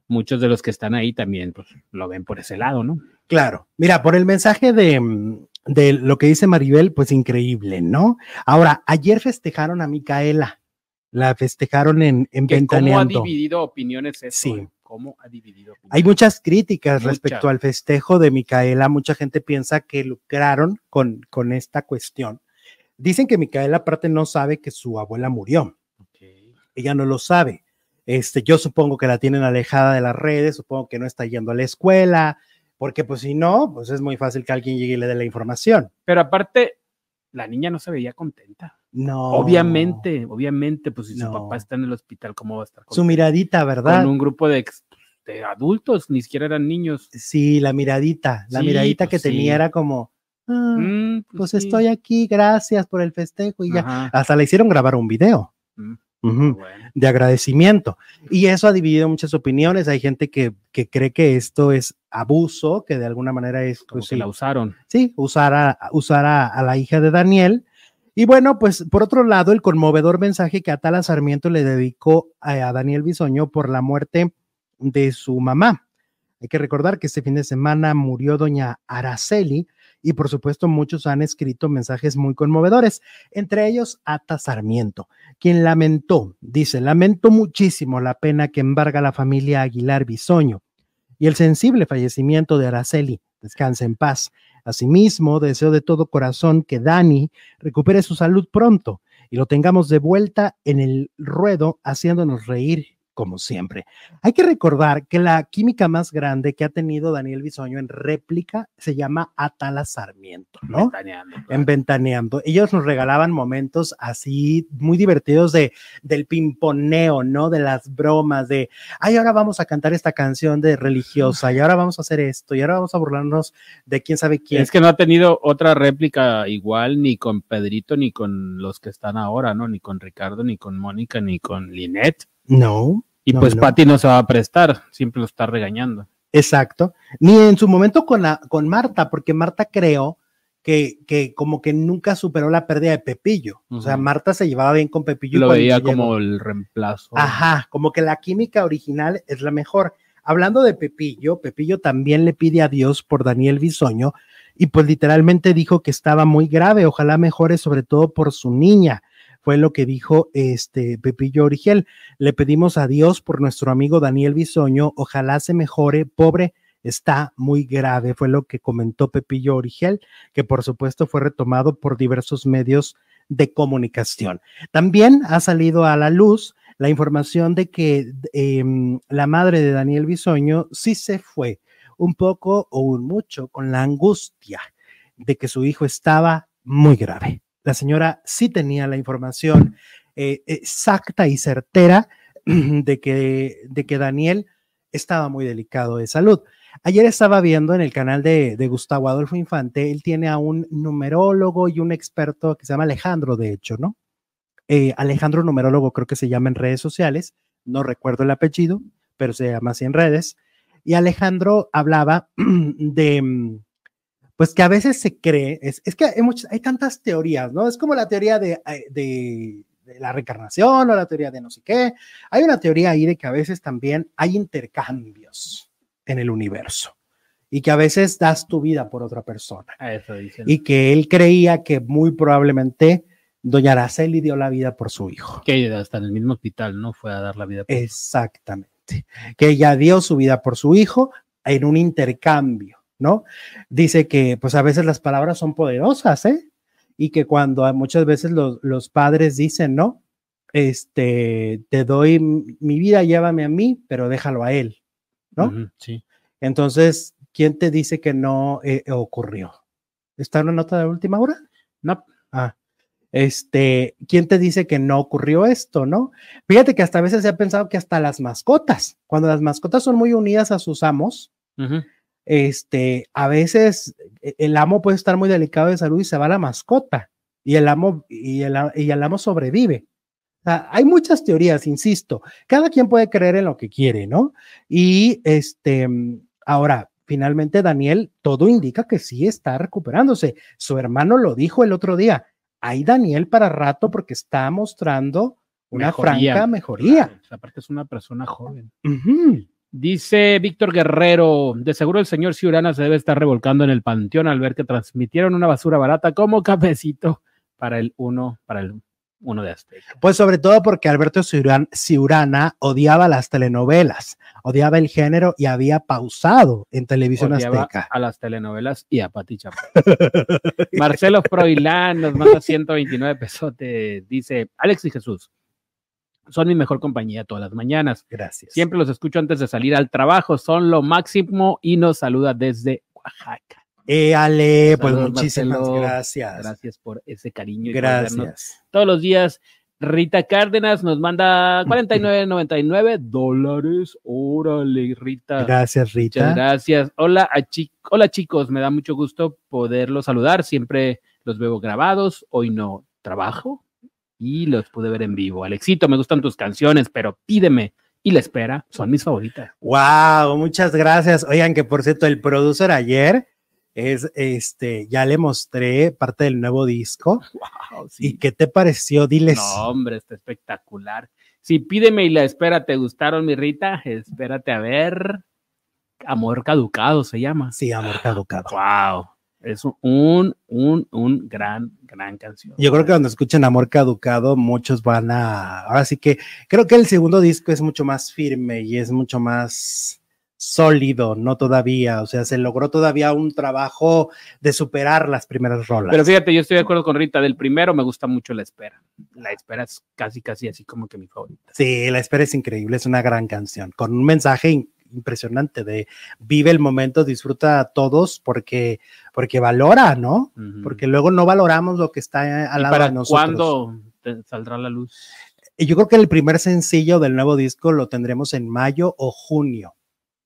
muchos de los que están ahí también pues, lo ven por ese lado, ¿no? claro. Mira, por el mensaje de, mm, de lo que dice Maribel, pues increíble, ¿no? Ahora, ayer festejaron a Micaela. La festejaron en, en Que ¿Cómo ha Ventaneando. dividido opiniones eso? Sí. ¿Cómo ha dividido? Hay muchas críticas Muchas. respecto al festejo de Micaela. Mucha gente piensa que lucraron con, con esta cuestión. Dicen que Micaela aparte no sabe que su abuela murió. Ella no lo sabe. Este, yo supongo que la tienen alejada de las redes, supongo que no está yendo a la escuela, porque pues si no, pues es muy fácil que alguien llegue y le dé la información. Pero aparte, la niña no se veía contenta. No. Obviamente, obviamente, pues si No. su papá está en el hospital, ¿cómo va a estar Su miradita, ¿verdad? con un grupo de, adultos, ni siquiera eran niños. Sí, la miradita, la Sí, miradita que pues sí. tenía era como, "Ah, Mm, pues sí. estoy aquí, gracias por el festejo y ya. Ajá. Hasta le hicieron grabar un video. Mm, bueno. de agradecimiento. Y eso ha dividido muchas opiniones. Hay gente que, que cree que esto es abuso, que de alguna manera es, Como pues, que sí, la usaron. sí, usar, a, usar a, a la hija de Daniel. Y bueno, pues por otro lado, el conmovedor mensaje que Atala Sarmiento le dedicó a, Daniel Bisoño por la muerte de su mamá. Hay que recordar que este fin de semana murió doña Araceli y por supuesto muchos han escrito mensajes muy conmovedores, entre ellos Ata Sarmiento, quien lamentó, dice, lamento muchísimo la pena que embarga la familia Aguilar Bisoño y el sensible fallecimiento de Araceli. Descanse en paz. Asimismo, deseo de todo corazón que Dani recupere su salud pronto y lo tengamos de vuelta en el ruedo haciéndonos reír como siempre. Hay que recordar que la química más grande que ha tenido Daniel Bisoño en réplica se llama Atala Sarmiento, ¿no? Ventaneando, claro. en Ventaneando. Ellos nos regalaban momentos así muy divertidos de, del pimponeo, ¿no? De las bromas, de, ay, ahora vamos a cantar esta canción de religiosa, y ahora vamos a hacer esto, y ahora vamos a burlarnos de quién sabe quién. Es que no ha tenido otra réplica igual ni con Pedrito ni con los que están ahora, ¿no? Ni con Ricardo, ni con Mónica, ni con Linet. No, Y No, pues no. No se va a prestar, siempre lo está regañando. exacto. Ni en su momento con, la, con Marta, porque Marta creó que, que como que nunca superó la pérdida de Pepillo. O sea. Marta se llevaba bien con Pepillo. y Lo veía llegó- como el reemplazo. Ajá, como que la química original es la mejor. Hablando de Pepillo, Pepillo también le pide a Dios por Daniel Bisoño y pues literalmente dijo que estaba muy grave, ojalá mejore sobre todo por su niña. Fue lo que dijo este Pepillo Origel. Le pedimos a Dios por nuestro amigo Daniel Bisoño, ojalá se mejore, pobre, está muy grave, fue lo que comentó Pepillo Origel, que por supuesto fue retomado por diversos medios de comunicación. También ha salido a la luz la información de que em, la madre de Daniel Bisoño sí se fue un poco o un mucho con la angustia de que su hijo estaba muy grave. La señora sí tenía la información eh, exacta y certera de que, de que Daniel estaba muy delicado de salud. Ayer estaba viendo en el canal de, de Gustavo Adolfo Infante, él tiene a un numerólogo y un experto que se llama Alejandro, de hecho, ¿no? Eh, Alejandro Numerólogo creo que se llama en redes sociales, no recuerdo el apellido, pero se llama así en redes. Y Alejandro hablaba de, mm, pues que a veces se cree, es, es que hay, muchas, hay tantas teorías, ¿no? Es como la teoría de, de, de la reencarnación o la teoría de no sé qué. Hay una teoría ahí de que a veces también hay intercambios en el universo y que a veces das tu vida por otra persona A eso dicen. y que él creía que muy probablemente doña Araceli dio la vida por su hijo. que hasta en el mismo hospital, ¿no? Fue a dar la vida. por- Exactamente. Que ella dio su vida por su hijo en un intercambio, ¿no? Dice que pues a veces las palabras son poderosas, ¿eh? Y que cuando muchas veces los, los padres dicen, ¿no? Este, te doy mi vida, llévame a mí, pero déjalo a él, ¿no? Sí. Entonces, ¿quién te dice que no eh, ocurrió? ¿Está una nota de última hora? No, Ah, este, ¿quién te dice que no ocurrió esto, no? Fíjate que hasta a veces se ha pensado que hasta las mascotas, cuando las mascotas son muy unidas a sus amos, este, a veces eh, el amo puede estar muy delicado de salud y se va la mascota y el amo y el, y el amo sobrevive. sea, hay muchas teorías, insisto. Cada quien puede creer en lo que quiere, ¿no? Y este, ahora, finalmente Daniel, todo indica que sí está recuperándose. Su hermano lo dijo el otro día. Hay Daniel para rato porque está mostrando una Mejoría. franca mejoría. Claro, aparte es una persona joven. Ujú. Dice Víctor Guerrero, de seguro el señor Ciurana se debe estar revolcando en el panteón al ver que transmitieron una basura barata como cafecito para el uno, para el uno de Azteca. Pues sobre todo porque Alberto Ciuran- Ciurana odiaba las telenovelas, odiaba el género y había pausado en televisión Odiaba azteca. a las telenovelas y a Pati. Marcelo Froilán nos manda 129 pesotes. Dice, Alex y Jesús, son mi mejor compañía todas las mañanas. Gracias. Siempre los escucho antes de salir al trabajo, son lo máximo y nos saluda desde Oaxaca. Eh, Ale, pues muchísimas Marcelo. gracias. Gracias por ese cariño. y Gracias. todos los días. Rita Cárdenas nos manda 49.99 dólares. Órale, Rita. Gracias, Muchas Rita. gracias. Hola, a chi- Hola chicos, me da mucho gusto poderlos saludar. Siempre los veo grabados. Hoy no trabajo y los pude ver en vivo. Alexito, me gustan tus canciones, pero pídeme y la espera son mis favoritas. Wow, muchas gracias. Oigan, que por cierto, el producer ayer es este, ya le mostré parte del nuevo disco. Wow, ¿Y qué te pareció? Diles. No, hombre, está espectacular. Sí, pídeme y la espera, ¿te gustaron, mi Rita? Espérate a ver. Amor caducado se llama. Sí, amor caducado. Wow. Es un, un, un gran, gran canción. Yo creo que cuando escuchen Amor Caducado, muchos van a. Ahora sí que creo que el segundo disco es mucho más firme y es mucho más sólido, no todavía. O sea, se logró todavía un trabajo de superar las primeras rolas. Pero fíjate, yo estoy de acuerdo con Rita. Del primero me gusta mucho la espera. La espera es casi, casi así como que mi favorita. Sí, La Espera es increíble, es una gran canción, con un mensaje impresionante de vive el momento, disfruta a todos porque, porque valora, ¿no? Porque luego no valoramos lo que está ¿Y al lado para de nosotros. cuándo te saldrá la luz? Y yo creo que el primer sencillo del nuevo disco lo tendremos en mayo o junio.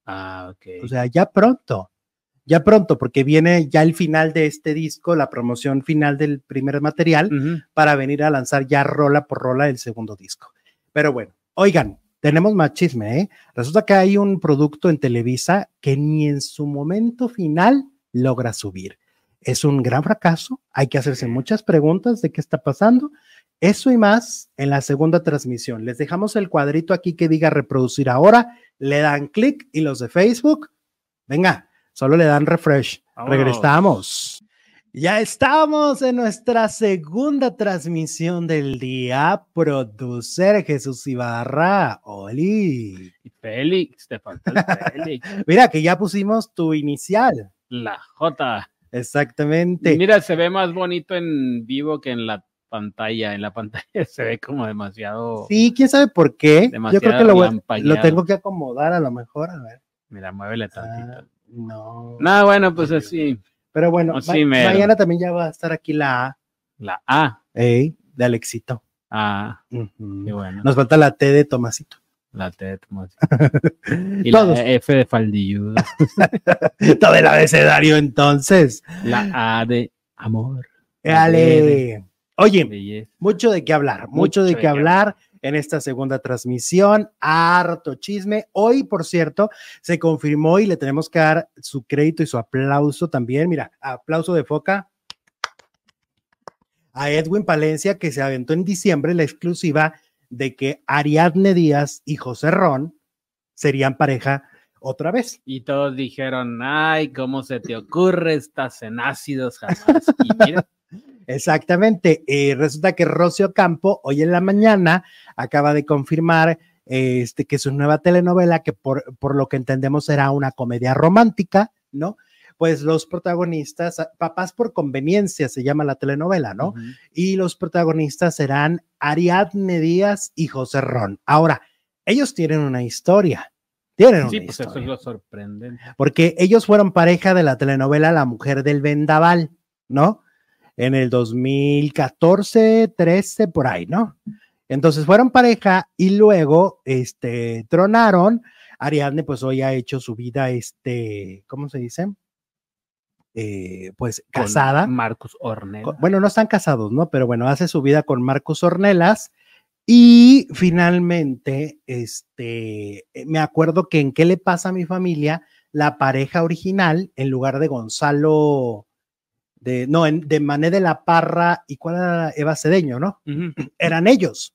Ah, ok. O sea, ya pronto, ya pronto, porque viene ya el final de este disco, la promoción final del primer material, para venir a lanzar ya rola por rola el segundo disco. Pero bueno, oigan, tenemos más chisme, ¿eh? Resulta que hay un producto en Televisa que ni en su momento final logra subir. Es un gran fracaso, hay que hacerse muchas preguntas de qué está pasando. Eso y más en la segunda transmisión. Les dejamos el cuadrito aquí que diga reproducir ahora, le dan clic y los de Facebook, venga, solo le dan refresh. Vámonos. Regresamos. Ya estamos en nuestra segunda transmisión del día. Producer Jesús Ibarra. Oli. Y Félix, te falta el Félix. Mira que ya pusimos tu inicial. La J. Exactamente. Mira, se ve más bonito en vivo que en la pantalla. En la pantalla se ve como demasiado. Sí, quién sabe por qué. Yo creo Demasiado que lo, voy- lo tengo que acomodar a lo mejor. A ver. Mira, muévele Ah, tantito. no. No, bueno, pues así. Pero bueno, ma- mañana también ya va a estar aquí la A, La A. ey, de Alexito. Ah, Ujú. qué bueno. Nos falta la T de Tomasito. La T de Tomás. Y Todos. la F de Faldilludo. Todo el abecedario entonces. La A de amor. Ale. Oye, mucho de qué hablar, mucho, de qué hablar en esta segunda transmisión. Harto chisme. Hoy, por cierto, se confirmó y le tenemos que dar su crédito y su aplauso también. Mira, aplauso de foca a Edwin Palencia, que se aventó en diciembre la exclusiva de que Ariadne Díaz y José Ron serían pareja otra vez. Y todos dijeron, ay, ¿cómo se te ocurre? Estás en ácidos jamás. Y Exactamente. Eh, resulta que Rocio Campo hoy en la mañana acaba de confirmar eh, este, que su nueva telenovela, que por, por lo que entendemos será una comedia romántica, ¿no? Pues los protagonistas, Papás por conveniencia se llama la telenovela, ¿no? Y los protagonistas serán Ariadne Díaz y José Ron. Ahora, ellos tienen una historia. Tienen una Sí, pues eso historia es lo sorprendente. porque ellos fueron pareja de la telenovela La Mujer del Vendaval, ¿no? En el 2014, 13, por ahí, ¿no? Entonces fueron pareja y luego, este, tronaron. Ariadne, pues hoy ha hecho su vida, este, ¿cómo se dice? Eh, pues Con casada. Marcus Ornella. Con- bueno, no están casados, ¿no? Pero bueno, hace su vida con Marcos Ornelas Y finalmente, este, me acuerdo que en qué le pasa a mi familia, la pareja original, en lugar de Gonzalo, de, no, en, de Mané de la Parra y cuál era Eva Cedeño, ¿no? Eran ellos.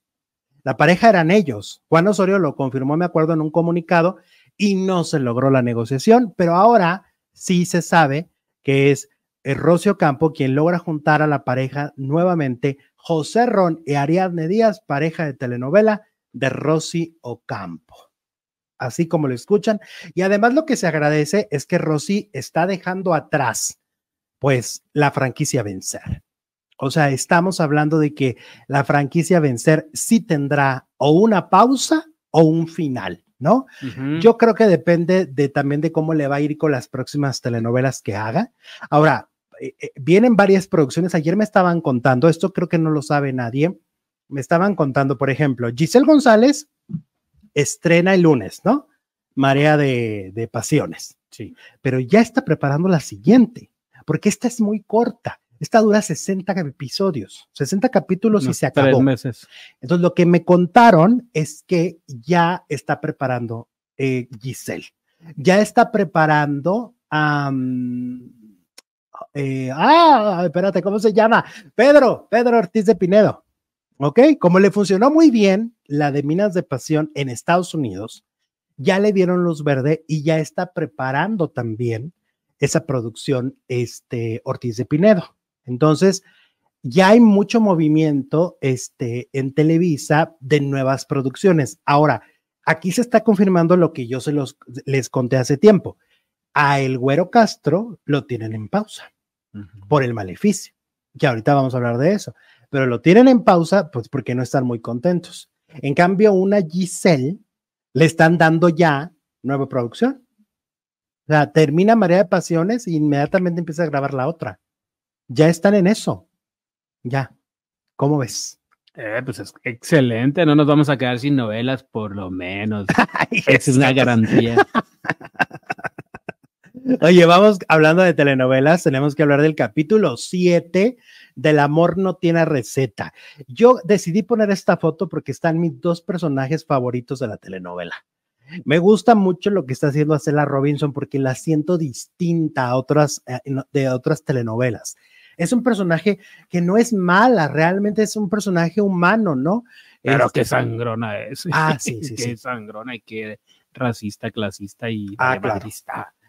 La pareja eran ellos. Juan Osorio lo confirmó, me acuerdo, en un comunicado y no se logró la negociación, pero ahora sí se sabe que es eh, Rocio Campo quien logra juntar a la pareja nuevamente, José Ron y Ariadne Díaz, pareja de telenovela de Rosy Ocampo. Así como lo escuchan. Y además lo que se agradece es que Rosy está dejando atrás, pues, la franquicia vencer. O sea, estamos hablando de que la franquicia vencer sí tendrá o una pausa o un final, ¿no? Yo creo que depende de también de cómo le va a ir con las próximas telenovelas que haga. Ahora, eh, eh, vienen varias producciones. Ayer me estaban contando, esto creo que no lo sabe nadie. Me estaban contando, por ejemplo, Giselle González estrena el lunes, ¿no? Marea de, de Pasiones. Sí. Pero ya está preparando la siguiente, porque esta es muy corta. Esta dura 60 episodios, 60 capítulos y se Tres acabó. meses. Entonces, lo que me contaron es que ya está preparando eh, Giselle. Ya está preparando. am, eh, ah, espérate, ¿cómo se llama? Pedro, Pedro Ortiz de Pinedo. ¿Ok? Como le funcionó muy bien la de Minas de Pasión en Estados Unidos, ya le dieron luz verde y ya está preparando también esa producción este, Ortiz de Pinedo. Entonces, ya hay mucho movimiento este, en Televisa de nuevas producciones. Ahora, aquí se está confirmando lo que yo se los, les conté hace tiempo. A El Güero Castro lo tienen en pausa por el maleficio, que ahorita vamos a hablar de eso, pero lo tienen en pausa pues porque no están muy contentos. En cambio, una Giselle le están dando ya nueva producción. O sea, termina María de Pasiones e inmediatamente empieza a grabar la otra. Ya están en eso. Ya. ¿Cómo ves? Eh, pues es excelente, no nos vamos a quedar sin novelas, por lo menos. Ay, es una garantía. Oye, vamos hablando de telenovelas, tenemos que hablar del capítulo 7 del amor no tiene receta. Yo decidí poner esta foto porque están mis dos personajes favoritos de la telenovela. Me gusta mucho lo que está haciendo Acela Robinson porque la siento distinta a otras eh, de otras telenovelas. Es un personaje que no es mala, realmente es un personaje humano, ¿no? Pero Este, qué sangrona es. Ah, sí, sí, qué sí. sangrona y qué racista, clasista y Ah, claro.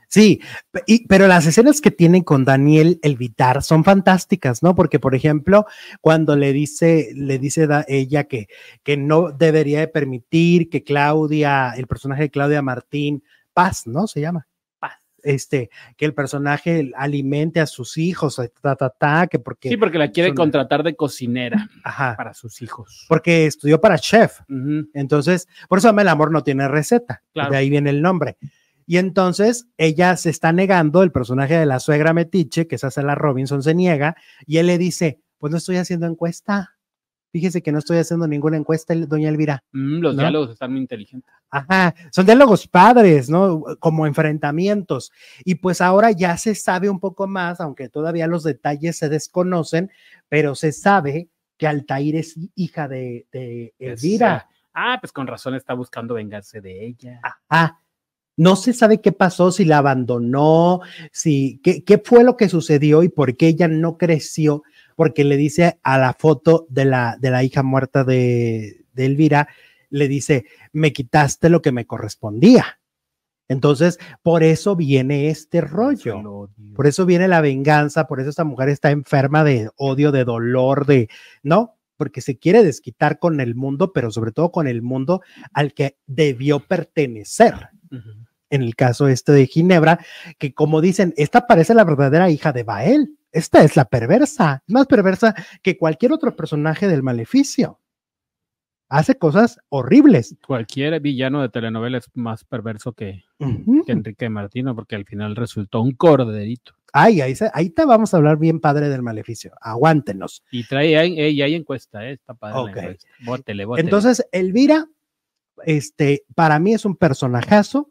Sí, y- pero las escenas que tienen con Daniel Elvitar son fantásticas, ¿no? Porque, por ejemplo, cuando le dice, le dice ella que, que no debería de permitir que Claudia, el personaje de Claudia Martín, Paz, ¿no? Se llama. Paz. Este, que el personaje alimente a sus hijos, ta, ta, ta, que porque, Sí, porque la quiere son- contratar de cocinera ajá, para sus hijos. porque estudió para chef. Entonces, por eso el amor no tiene receta. Claro. De ahí viene el nombre. Y entonces ella se está negando, el personaje de la suegra Metiche, que es la Robinson, se niega y él le dice, pues no estoy haciendo encuesta. Fíjese que no estoy haciendo ninguna encuesta, doña Elvira. Mm, los ¿No? diálogos están muy inteligentes. Ajá, son diálogos padres, ¿no? Como enfrentamientos. Y pues ahora ya se sabe un poco más, aunque todavía los detalles se desconocen, pero se sabe que Altair es hija de, de Elvira. Ah, pues con razón está buscando vengarse de ella. Ah, no se sabe qué pasó, si la abandonó, si qué, qué fue lo que sucedió y por qué ella no creció, porque le dice a la foto de la, de la hija muerta de, de Elvira, le dice, me quitaste lo que me correspondía. Entonces, por eso viene este rollo. Por eso viene la venganza, por eso esta mujer está enferma de odio, de dolor, de, ¿no? Porque se quiere desquitar con el mundo, pero sobre todo con el mundo al que debió pertenecer. En el caso este de Ginebra, que como dicen, esta parece la verdadera hija de Bael. Esta es la perversa, más perversa que cualquier otro personaje del maleficio. Hace cosas horribles. Cualquier villano de telenovela es más perverso que, Enrique Martino, porque al final resultó un corderito. Ay, ahí, se- ahí te vamos a hablar bien padre del maleficio. Aguántenos. Y trae ahí, y hay encuesta, ¿eh? está padre Ok. la encuesta. Bótele, bótele. Entonces, Elvira, este, para mí es un personajazo.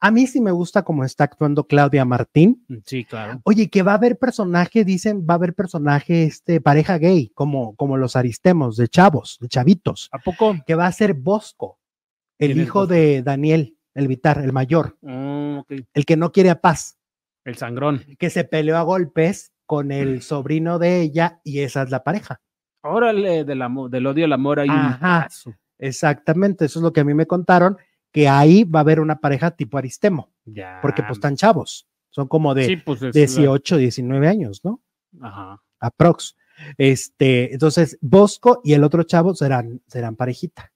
A mí sí me gusta cómo está actuando Claudia Martín. Sí, claro. Oye, que va a haber personaje, dicen, va a haber personaje, este, pareja gay, como, como los aristemos, de chavos, de chavitos, ¿A poco? que va a ser Bosco, el ¿Quién es hijo Bosco? de Daniel, el Vitar, el mayor, Mm, el que no quiere a paz, El sangrón. que se peleó a golpes con el sobrino de ella y esa es la pareja. Órale, del, amor, del odio al amor un Ajá. Exactamente, eso es lo que a mí me contaron, que ahí va a haber una pareja tipo Aristemo, Ya. porque pues están chavos, son como de Sí, pues es 18, 19 años, ¿no? Ajá. Aprox. Este, entonces Bosco y el otro chavo serán, serán parejita.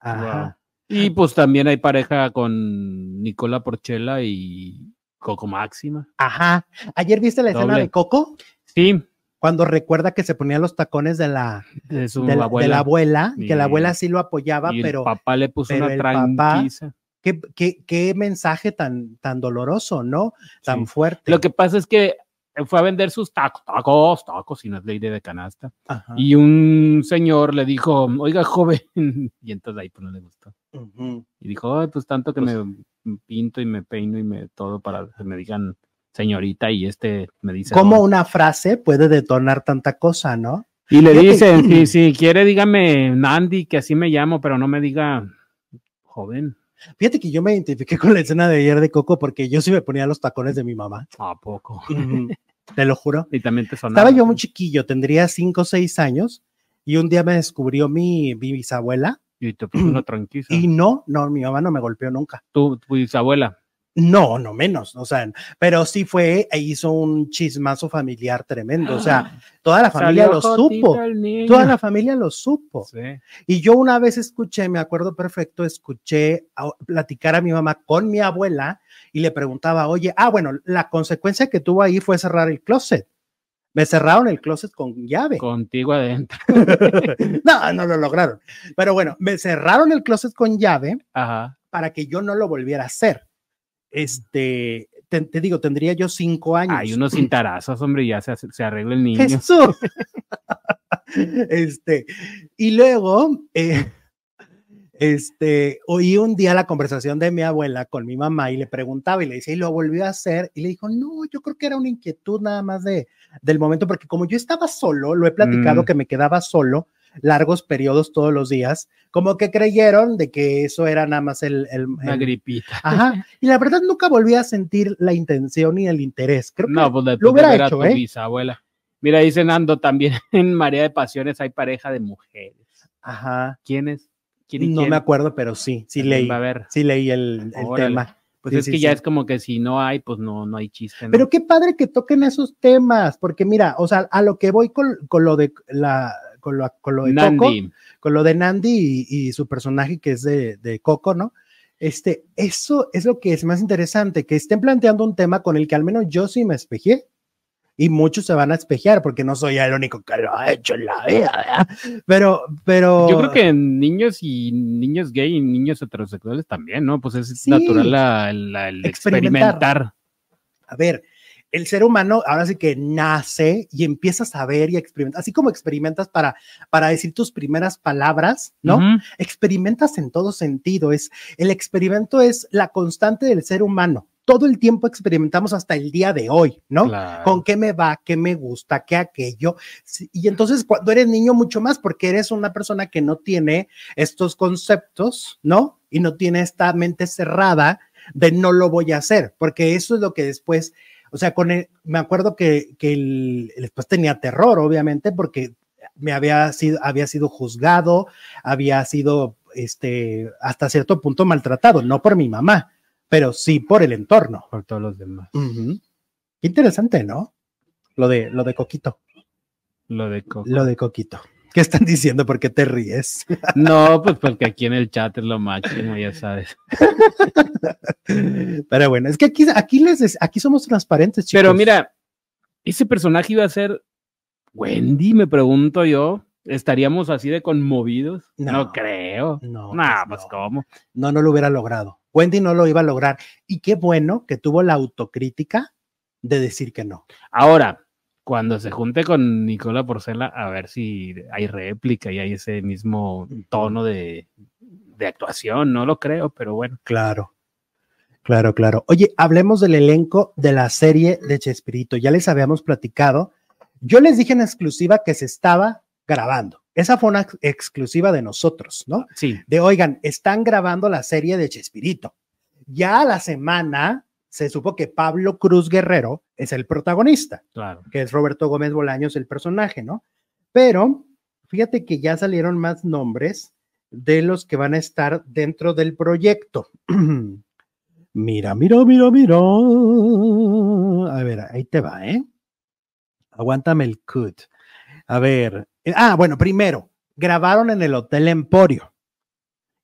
Ajá. Y pues también hay pareja con Nicola Porchela y Coco Máxima. Ajá. Ayer viste la escena de Coco Sí, cuando recuerda que se ponía los tacones de la, de su de la, de abuela. la abuela, y que la abuela sí lo apoyaba, y el pero papá le puso pero una papá- tranquiza. qué, qué, qué mensaje tan, tan doloroso, ¿no? Tan Sí. fuerte. Lo que pasa es que fue a vender sus tacos, tacos, tacos, y no es ley de canasta. Ajá. Y un señor le dijo, oiga, joven, y entonces ahí pues no le gustó. Y dijo, "Ay, pues tanto que me pinto y me peino y me todo para que me digan señorita y este me dice. ¿Cómo "Don". una frase puede detonar tanta cosa, no? Y le dicen, si, si quiere dígame Nandi, que así me llamo, pero no me diga joven. Fíjate que yo me identifiqué con la escena de ayer de Coco porque yo sí me ponía los tacones de mi mamá. ¿A poco? Te lo juro. Y también te sonaba. Estaba yo muy chiquillo, tendría cinco o seis años, y un día me descubrió mi, mi bisabuela, Y te puso una tranquila. y no, no, mi mamá no me golpeó nunca. Tu, tu bisabuela. No, no menos, o sea, pero sí fue e hizo un chismazo familiar tremendo, o sea, toda la familia lo supo, toda la familia lo supo. Sí. Y yo una vez escuché, me acuerdo perfecto, escuché a- platicar a mi mamá con mi abuela y le preguntaba, oye, ah, bueno, la consecuencia que tuvo ahí fue cerrar el closet. Me cerraron el closet con llave. Contigo adentro. no, no lo lograron. Pero bueno, me cerraron el closet con llave Ajá. para que yo no lo volviera a hacer. Este, te, te digo, tendría yo cinco años. Hay unos cintarazos, hombre, ya se, se arregla el niño. Jesús. este, y luego, eh, este, oí un día la conversación de mi abuela con mi mamá y le preguntaba y le decía, y lo volvió a hacer, y le dijo, no, yo creo que era una inquietud nada más de, del momento, porque como yo estaba solo, lo he platicado Mm. que me quedaba solo largos periodos todos los días, como que creyeron de que eso era nada más el... el- Una gripita. Ajá, y la verdad nunca volví a sentir la intención ni el interés. Creo que No, pues después lo hubiera de hecho, tu ¿eh? bisabuela. Mira, dice Nando, también en María de Pasiones hay pareja de mujeres. Ajá, ¿Quiénes? ¿Quién y no quién? me acuerdo, pero sí, sí leí, Va a ver. sí leí el, tema. Pues Sí, es sí, que ya sí. es como que si no hay, pues no, no hay chiste. ¿no? Pero qué padre que toquen esos temas, porque mira, o sea, a lo que voy con, con lo de la con lo, con lo de Coco, Nandi, con lo de Nandi y, y su personaje que es de, de Coco, ¿no? Este, eso es lo que es más interesante, que estén planteando un tema con el que al menos yo sí me espejé. Y muchos se van a espejear porque no soy el único que lo ha hecho en la vida, ¿verdad? Pero, pero. Yo creo que en niños y niños gay y niños heterosexuales también, ¿no? Pues es Sí. natural la- la- el Experimentar. experimentar. a ver, el ser humano ahora sí que nace y empiezas a ver y a experimentar, así como experimentas para, para decir tus primeras palabras, ¿no? Experimentas en todo sentido, es, el experimento es la constante del ser humano. Todo el tiempo experimentamos hasta el día de hoy, ¿no? Claro. Con qué me va, qué me gusta, qué aquello. Y entonces cuando eres niño mucho más, porque eres una persona que no tiene estos conceptos, ¿no? Y no tiene esta mente cerrada de no lo voy a hacer, porque eso es lo que después, o sea, con el, me acuerdo que, que el- después tenía terror, obviamente, porque me había sido, había sido juzgado, había sido, este, hasta cierto punto maltratado, no por mi mamá, pero sí por el entorno. Por todos los demás. Ujú. Qué interesante, ¿no? Lo de, lo de Coquito, Lo de Coco. lo de Coquito. ¿Qué están diciendo? ¿Por qué te ríes? No, pues porque aquí en el chat es lo máximo, ya sabes. Pero bueno, es que aquí, aquí, les, aquí somos transparentes, chicos. Pero mira, ese personaje iba a ser Wendy, me pregunto yo. ¿Estaríamos así de conmovidos? No. No, creo. no, No, pues pues no. cómo. no, no lo hubiera logrado. Wendy no lo iba a lograr. Y qué bueno que tuvo la autocrítica de decir que no. Ahora, cuando se junte con Nicola Porcela, a ver si hay réplica y hay ese mismo tono de, de actuación, no lo creo, pero bueno. Claro. Claro, claro. Oye, hablemos del elenco de la serie de Chespirito. Ya les habíamos platicado. Yo les dije en exclusiva que se estaba grabando. Esa fue una exclusiva de nosotros, ¿no? Sí. De, oigan, están grabando la serie de Chespirito. Ya a la semana se supo que Pablo Cruz Guerrero es el protagonista, Claro. que es Roberto Gómez Bolaños el personaje, ¿no? Pero fíjate que ya salieron más nombres de los que van a estar dentro del proyecto. mira, mira, mira, mira. A ver, ahí te va, ¿eh? Aguántame el cut. A ver. eh, Ah, bueno, primero, grabaron en el Hotel Emporio,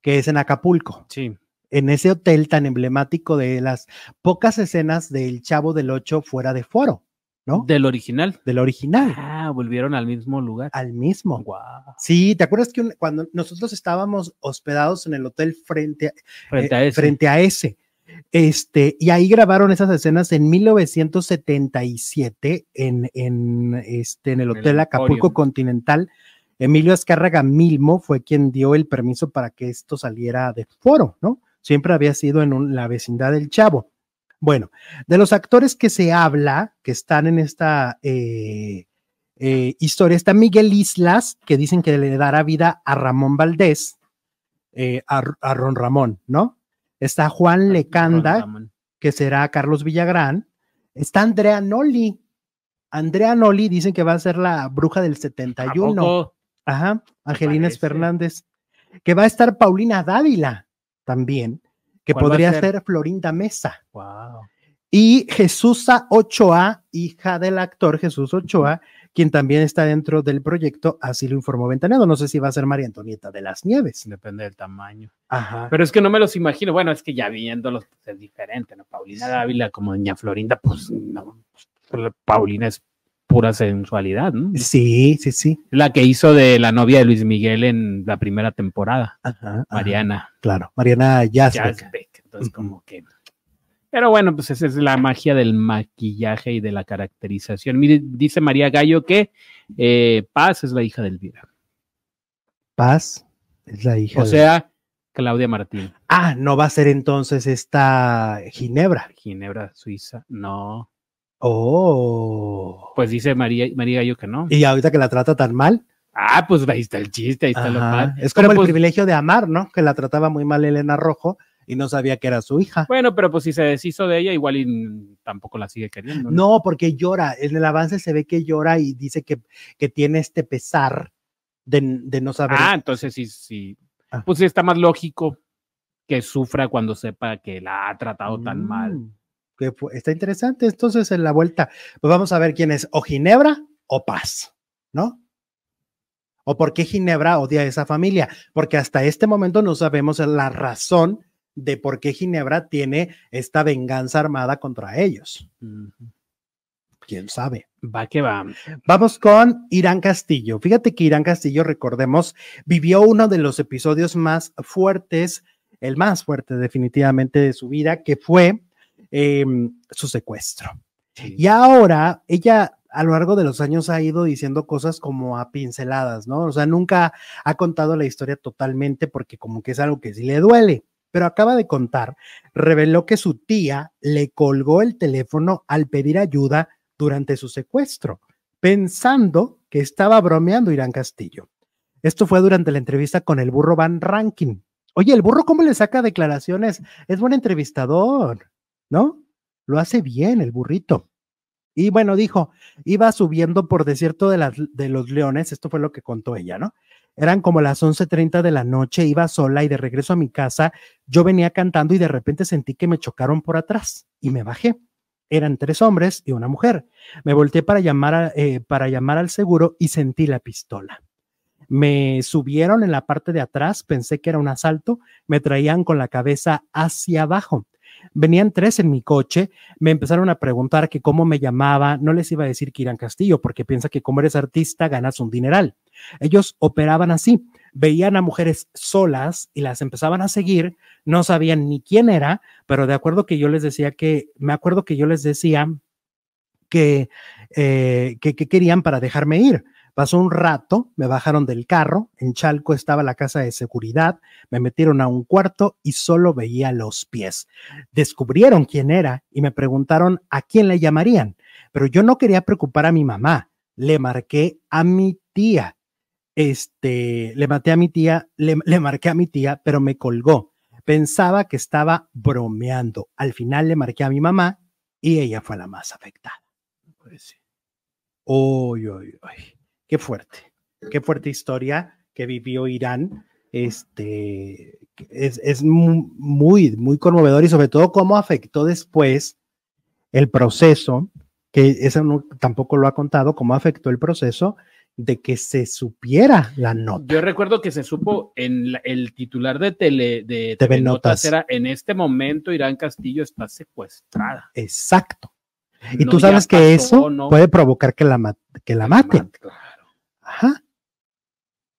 que es en Acapulco Sí. En ese hotel tan emblemático de las pocas escenas del Chavo del Ocho fuera de foro, ¿no? Del original. Del original, Ah, volvieron al mismo lugar. al mismo. Guau. Sí, ¿te acuerdas que un- cuando nosotros estábamos hospedados en el hotel frente a, Frente eh, a ese. frente a ese? Este, y ahí grabaron esas escenas en 1977 en, en, este, en el Hotel Acapulco. Continental. Emilio Azcárraga Milmo fue quien dio el permiso para que esto saliera de foro, ¿no? Siempre había sido en un- la vecindad del Chavo. Bueno, de los actores que se habla, que están en esta eh, eh, historia, está Miguel Islas, que dicen que le dará vida a Ramón Valdés, eh, a, a Ron Ramón, ¿no? Está Juan Lecanda, que será Carlos Villagrán. Está Andrea Noli. Andrea Noli dicen que va a ser la bruja del ¿A 71. poco? Ajá, Angelina parece. Fernández. Que va a estar Paulina Dávila también, que ¿Cuál va a podría ser? ser Florinda Mesa. Guau. Y Jesusa Ochoa, hija del actor Jesús Ochoa, quien también está dentro del proyecto, así lo informó Ventaneado. No sé si va a ser María Antonieta de las Nieves. Depende del tamaño. Ajá. Pero es que no me los imagino. Bueno, es que ya viéndolos pues, es diferente, ¿no? Paulina Dávila como Doña Florinda, pues no. Paulina es pura sensualidad, ¿no? Sí, sí, sí. La que hizo de la novia de Luis Miguel en la primera temporada, Ajá, ajá, Mariana Claro, Mariana. Yazbek. Entonces, como que. Pero bueno, pues esa es la magia del maquillaje y de la caracterización. Mire, dice María Gallo que eh, Paz es la hija de Elvira. Paz es la hija. O de- sea, Claudia Martín, Ah, no va a ser entonces esta Ginebra. Ginebra, Suiza. No. Oh. Pues dice María, María Gallo que no. Y ahorita que la trata tan mal. Ah, pues ahí está el chiste, ahí está lo mal. Es Pero, como el pues, privilegio de amar, ¿no? Que la trataba muy mal Elena Rojo y no sabía que era su hija. Bueno, pero pues si se deshizo de ella, igual y tampoco la sigue queriendo. No, porque llora. En el avance se ve que llora y dice que, que tiene este pesar de, de no saber. Ah, entonces sí, sí. Ah. Pues sí está más lógico que sufra cuando sepa que la ha tratado tan Mm, mal. Que está interesante. Entonces, en la vuelta, pues vamos a ver quién es o Ginebra o Paz, ¿no? ¿O por qué Ginebra odia a esa familia? Porque hasta este momento no sabemos la razón de por qué Ginebra tiene esta venganza armada contra ellos. ¿Quién sabe? Va que va. Vamos con Irán Castillo. Fíjate que Irán Castillo, recordemos, vivió uno de los episodios más fuertes, el más fuerte definitivamente de su vida, que fue eh, su secuestro. Sí. Y ahora ella a lo largo de los años ha ido diciendo cosas como a pinceladas, ¿no? O sea, nunca ha contado la historia totalmente porque como que es algo que sí le duele. Pero acaba de contar, reveló que su tía le colgó el teléfono al pedir ayuda durante su secuestro, pensando que estaba bromeando Irán Castillo. Esto fue durante la entrevista con el burro Van Ranking. Oye, el burro, ¿cómo le saca declaraciones? Es buen entrevistador, ¿no? Lo hace bien el burrito. Y bueno, dijo, iba subiendo por desierto de, las, de los leones, esto fue lo que contó ella, ¿no? Eran como las 11:30 de la noche, iba sola y de regreso a mi casa, yo venía cantando y de repente sentí que me chocaron por atrás y me bajé. Eran tres hombres y una mujer. Me volteé para llamar, a- eh, para llamar al seguro y sentí la pistola. Me subieron en la parte de atrás, pensé que era un asalto, me traían con la cabeza hacia abajo. Venían tres en mi coche, me empezaron a preguntar que cómo me llamaba, no les iba a decir que Irán Castillo, porque piensa que como eres artista ganas un dineral. Ellos operaban así, veían a mujeres solas y las empezaban a seguir, no sabían ni quién era, pero de acuerdo que yo les decía que, me acuerdo que yo les decía que, eh, que, que querían para dejarme ir, Pasó un rato, me bajaron del carro, en Chalco estaba la casa de seguridad, me metieron a un cuarto y solo veía los pies. Descubrieron quién era y me preguntaron a quién le llamarían, pero yo no quería preocupar a mi mamá. Le marqué a mi tía. Este, le maté a mi tía, le, le marqué a mi tía, pero me colgó. Pensaba que estaba bromeando. Al final le marqué a mi mamá y ella fue la más afectada. Pues. Uy, uy, uy. Qué fuerte. Qué fuerte historia que vivió Irán. Este es, es mu- muy, muy conmovedor y sobre todo cómo afectó después el proceso, que eso no- tampoco lo ha contado, cómo afectó el proceso de que se supiera la nota. Yo recuerdo que se supo en la- el titular de tele de TV TV Notas Notas. era en este momento Irán Castillo está secuestrada. Exacto. Y No, tú sabes que pasó, eso ¿no? puede provocar que la, que la maten. Claro. Ajá.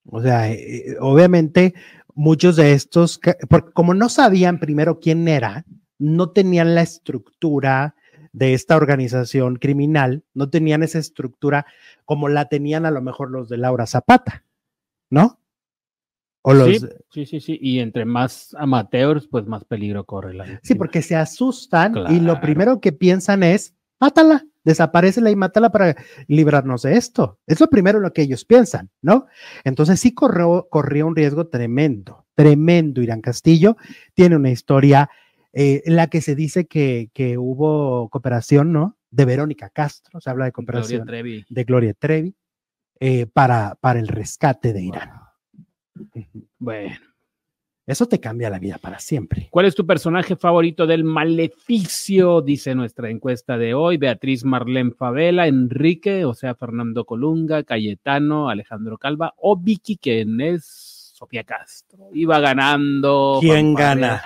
O sea, eh, obviamente muchos de estos, porque como no sabían primero quién era, no tenían la estructura de esta organización criminal, no tenían esa estructura como la tenían a lo mejor los de Laura Zapata, ¿no? O los, Sí, sí, sí, sí. Y entre más amateurs, pues más peligro corre la Sí, porque se asustan y lo primero que piensan es, mátala, desaparecela y mátala para librarnos de esto. Es lo primero lo que ellos piensan, ¿no? Entonces sí corrió, corrió un riesgo tremendo, tremendo Irán Castillo. Tiene una historia eh, en la que se dice que, que hubo cooperación, ¿no? De Verónica Castro, se habla de Gloria cooperación Trevi. de Gloria Trevi eh, para, para el rescate de Irán. Bueno, Eso te cambia la vida para siempre. ¿cuál es tu personaje favorito del maleficio? Dice nuestra encuesta de hoy. Beatriz Marlene Favela, Enrique, o sea, Fernando Colunga, Cayetano, Alejandro Calva o Vicky, quien es Sofía Castro. Iba ganando. ¿Quién gana?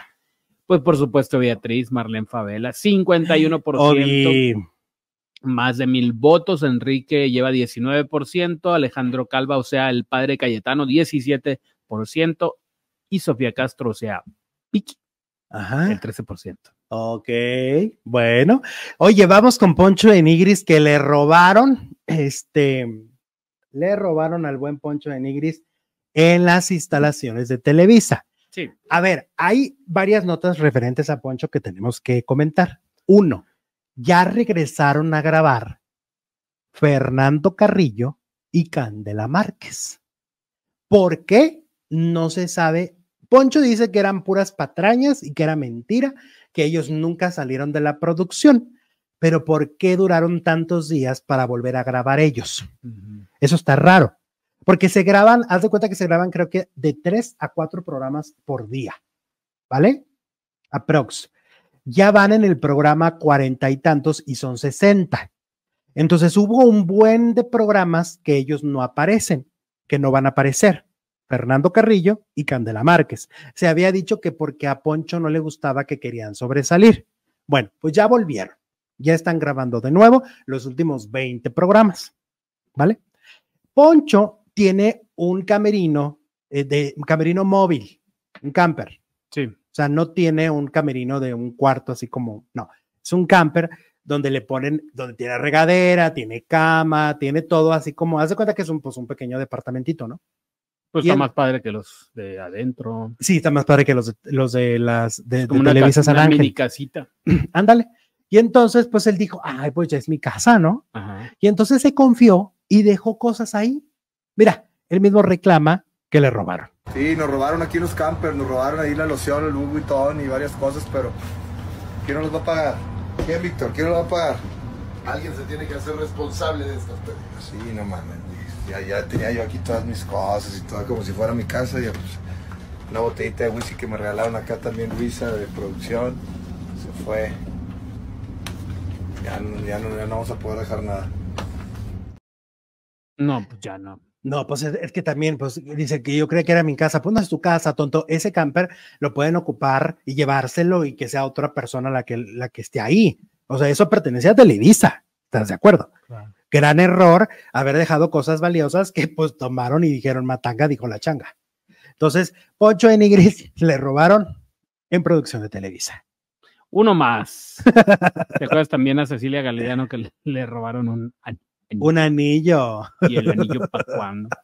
Pues por supuesto Beatriz Marlene Favela, 51%, Obi. más de mil votos. Enrique lleva 19%, Alejandro Calva, o sea, el padre Cayetano, 17%, y Sofía Castro, o sea, Vicky, Ajá. el 13%. Ok, bueno. Oye, vamos con Poncho de Nigris que le robaron, este, le robaron al buen Poncho de Nigris en las instalaciones de Televisa. Sí. A ver, hay varias notas referentes a Poncho que tenemos que comentar. Uno, ya regresaron a grabar Fernando Carrillo y Candela Márquez. ¿Por qué? No se sabe. Poncho dice que eran puras patrañas y que era mentira, que ellos nunca salieron de la producción. Pero ¿por qué duraron tantos días para volver a grabar ellos? Eso está raro, porque se graban, haz de cuenta que se graban creo que de tres a cuatro programas por día, ¿vale? Aprox. Ya van en el programa cuarenta y tantos y son sesenta. Entonces hubo un buen de programas que ellos no aparecen, que no van a aparecer. Fernando Carrillo y Candela Márquez. Se había dicho que porque a Poncho no le gustaba que querían sobresalir. Bueno, pues ya volvieron. Ya están grabando de nuevo los últimos 20 programas. ¿Vale? Poncho tiene un camerino, eh, de, un camerino móvil, un camper. Sí. O sea, no tiene un camerino de un cuarto así como, no, es un camper donde le ponen, donde tiene regadera, tiene cama, tiene todo así como, haz de cuenta que es un, pues, un pequeño departamentito, ¿no? Pues Y está el- más padre que los de adentro. Sí, está más padre que los de, los de las de, de como una, Televisa ca- San una Ángel. mini casita. Ándale. Y entonces, pues él dijo, ay, pues ya es mi casa, ¿no? Ajá. Y entonces se confió y dejó cosas ahí. Mira, él mismo reclama que le robaron. Sí, nos robaron aquí los campers, nos robaron ahí la loción, el Louis Vuitton y varias cosas, pero ¿quién nos los va a pagar? ¿Quién, Víctor? ¿Quién nos los va a pagar? Alguien se tiene que hacer responsable de estas pérdidas. Sí, no mames, ya, ya tenía yo aquí todas mis cosas y todo como si fuera mi casa, ya pues una botellita de whisky que me regalaron acá también Luisa de producción, se fue. Ya no, ya no, ya no vamos a poder dejar nada. No, pues ya no. No, pues es, es que también, pues dice que yo creía que era mi casa. Pues no es tu casa, tonto. Ese camper lo pueden ocupar y llevárselo y que sea otra persona la que, la que esté ahí. O sea, eso pertenece a Televisa. ¿Estás de acuerdo? Claro. Gran error haber dejado cosas valiosas que pues tomaron y dijeron matanga, dijo la changa. Entonces, Poncho de Nigris le robaron en producción de Televisa. Uno más. ¿Te acuerdas también a Cecilia Galeano que le, robaron un an- Un anillo. ¿Y el anillo para cuándo?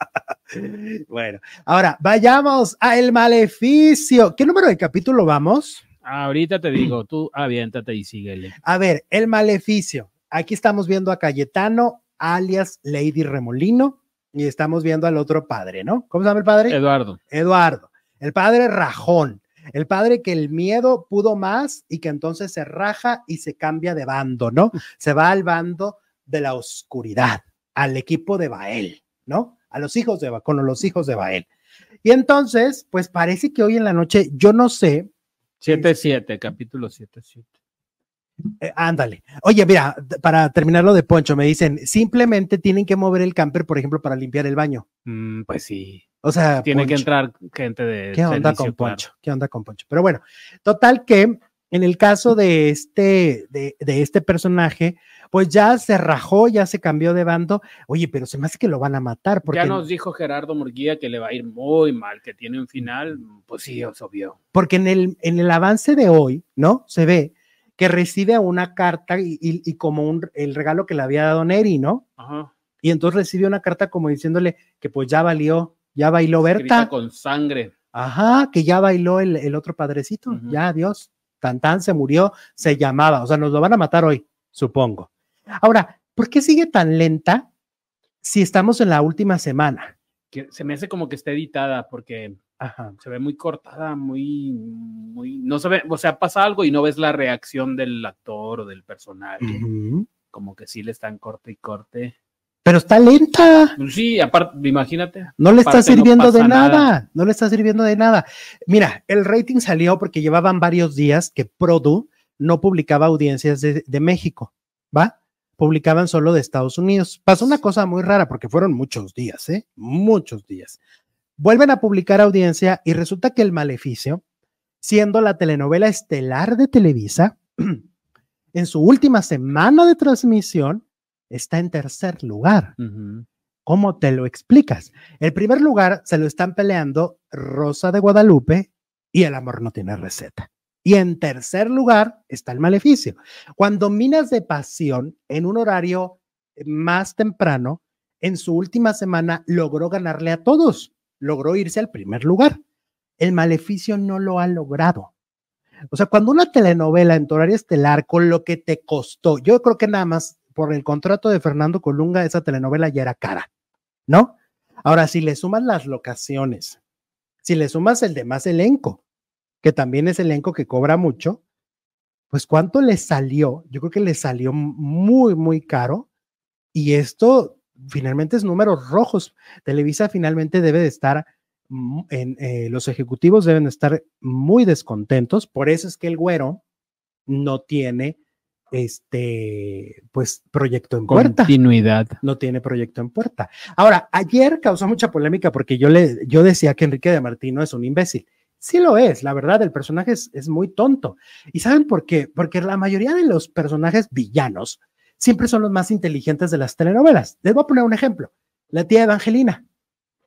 Bueno, ahora vayamos a El Maleficio. ¿Qué número de capítulo vamos? Ahorita te digo, tú aviéntate y síguele. A ver, El Maleficio. Aquí estamos viendo a Cayetano, alias Lady Remolino, y estamos viendo al otro padre, ¿no? ¿Cómo se llama el padre? Eduardo. Eduardo. El padre rajón. El padre que el miedo pudo más y que entonces se raja y se cambia de bando, ¿no? Se va al bando de la oscuridad, al equipo de Bael, ¿no? A los hijos de con los hijos de Bael. Y entonces, pues parece que hoy en la noche, yo no sé. 7-7, capítulo 7-7. Eh, ándale. Oye, mira, para terminar lo de Poncho, me dicen, simplemente tienen que mover el camper, por ejemplo, para limpiar el baño. Mm, pues sí. O sea, tiene que entrar gente de. ¿Qué onda servicio, con claro. Poncho? ¿Qué onda con Poncho? Pero bueno, total que en el caso de este, de, de este personaje, pues ya se rajó, ya se cambió de bando. Oye, pero se me hace que lo van a matar porque, Ya nos dijo Gerardo Murguía que le va a ir muy mal, que tiene un final, pues sí, es obvio. porque en el, en el avance de hoy, ¿no? Se ve que recibe una carta y, y- y como un, el regalo que le había dado Neri, ¿no? Ajá. Y entonces recibe una carta como diciéndole que pues ya valió, ya bailó Escrita Berta. con sangre. Ajá, que ya bailó el, el otro padrecito, Ujú. ya adiós. Tan tan se murió, se llamaba, o sea, nos lo van a matar hoy, supongo. Ahora, ¿por qué sigue tan lenta si estamos en la última semana? Que se me hace como que está editada porque Ajá. se ve muy cortada, muy, muy, no se ve, o sea, pasa algo y no ves la reacción del actor o del personaje, como que sí le están corte y corte. Pero está lenta, Pues Sí, aparte, imagínate. no le está no sirviendo de nada. no le está sirviendo de nada. Mira, el rating salió porque llevaban varios días que Produ no publicaba audiencias de, de México, ¿va? Publicaban solo de Estados Unidos. Pasó una cosa muy rara porque fueron muchos días, ¿eh? Muchos días. Vuelven a publicar audiencia y resulta que El Maleficio, siendo la telenovela estelar de Televisa, en su última semana de transmisión, está en tercer lugar. ¿Cómo te lo explicas? El primer lugar se lo están peleando Rosa de Guadalupe y El amor no tiene receta. Y en tercer lugar está El maleficio. Cuando Minas de Pasión, en un horario más temprano, en su última semana logró ganarle a todos, logró irse al primer lugar. El maleficio no lo ha logrado. O sea, cuando una telenovela en tu horario estelar, con lo que te costó, yo creo que nada más por el contrato de Fernando Colunga, esa telenovela ya era cara, ¿no? Ahora, si le sumas las locaciones, si le sumas el demás elenco, que también es elenco que cobra mucho, pues ¿cuánto le salió? Yo creo que le salió muy, muy caro. Y esto finalmente es números rojos. Televisa finalmente debe de estar, en, eh, los ejecutivos deben de estar muy descontentos. Por eso es que el güero no tiene este, pues, proyecto en puerta Continuidad. no tiene proyecto en puerta. Ahora, ayer causó mucha polémica porque yo le yo decía que Enrique de Martino es un imbécil. Sí lo es, la verdad, el personaje es, es muy tonto. ¿Y saben por qué? Porque la mayoría de los personajes villanos siempre son los más inteligentes de las telenovelas. Les voy a poner un ejemplo. La tía Evangelina,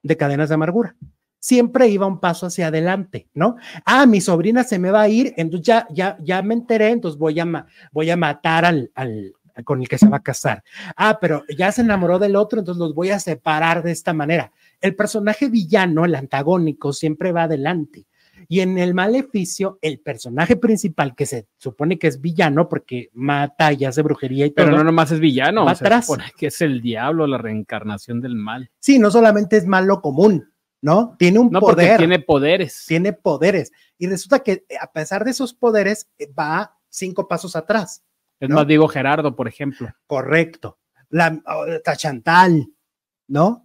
de Cadenas de Amargura. Siempre iba un paso hacia adelante, ¿no? Ah, mi sobrina se me va a ir, entonces ya, ya, ya me enteré, entonces voy a, voy a matar al, al, con el que se va a casar. Ah, pero ya se enamoró del otro, entonces los voy a separar de esta manera. El personaje villano, el antagónico, siempre va adelante. Y en el maleficio, el personaje principal, que se supone que es villano porque mata y hace brujería y todo. Pero no nomás es villano, Va o sea, atrás. que es el diablo, la reencarnación del mal. Sí, no solamente es malo común, ¿no? Tiene un No, porque poder. tiene poderes. tiene poderes. Y resulta que a pesar de esos poderes, eh, va cinco pasos atrás. Es ¿no? más, digo Gerardo, por ejemplo. Correcto. La oh, está Chantal, ¿no?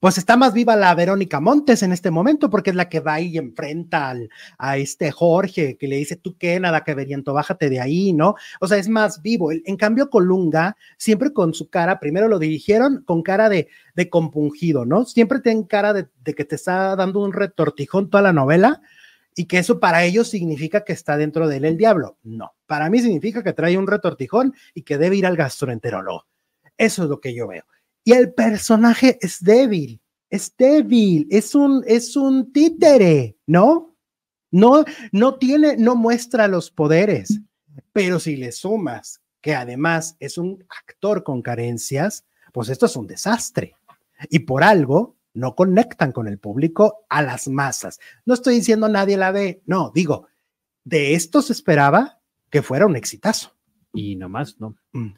Pues está más viva la Verónica Montes en este momento porque es la que va y enfrenta al, a este Jorge que le dice, tú qué, nada que veriento, bájate de ahí, ¿no? O sea, es más vivo. En cambio, Colunga, siempre con su cara, primero lo dirigieron con cara de, de compungido, ¿no? Siempre tienen cara de, de que te está dando un retortijón toda la novela y que eso para ellos significa que está dentro de él el diablo. No, para mí significa que trae un retortijón y que debe ir al gastroenterólogo. Eso es lo que yo veo. Y el personaje es débil, es débil, es un, es un títere, ¿no? No, no tiene, no muestra los poderes, pero si le sumas que además es un actor con carencias, pues esto es un desastre. Y por algo no conectan con el público a las masas. No estoy diciendo nadie la ve, no, digo, de esto se esperaba que fuera un exitazo. Y nomás, ¿no? Mm.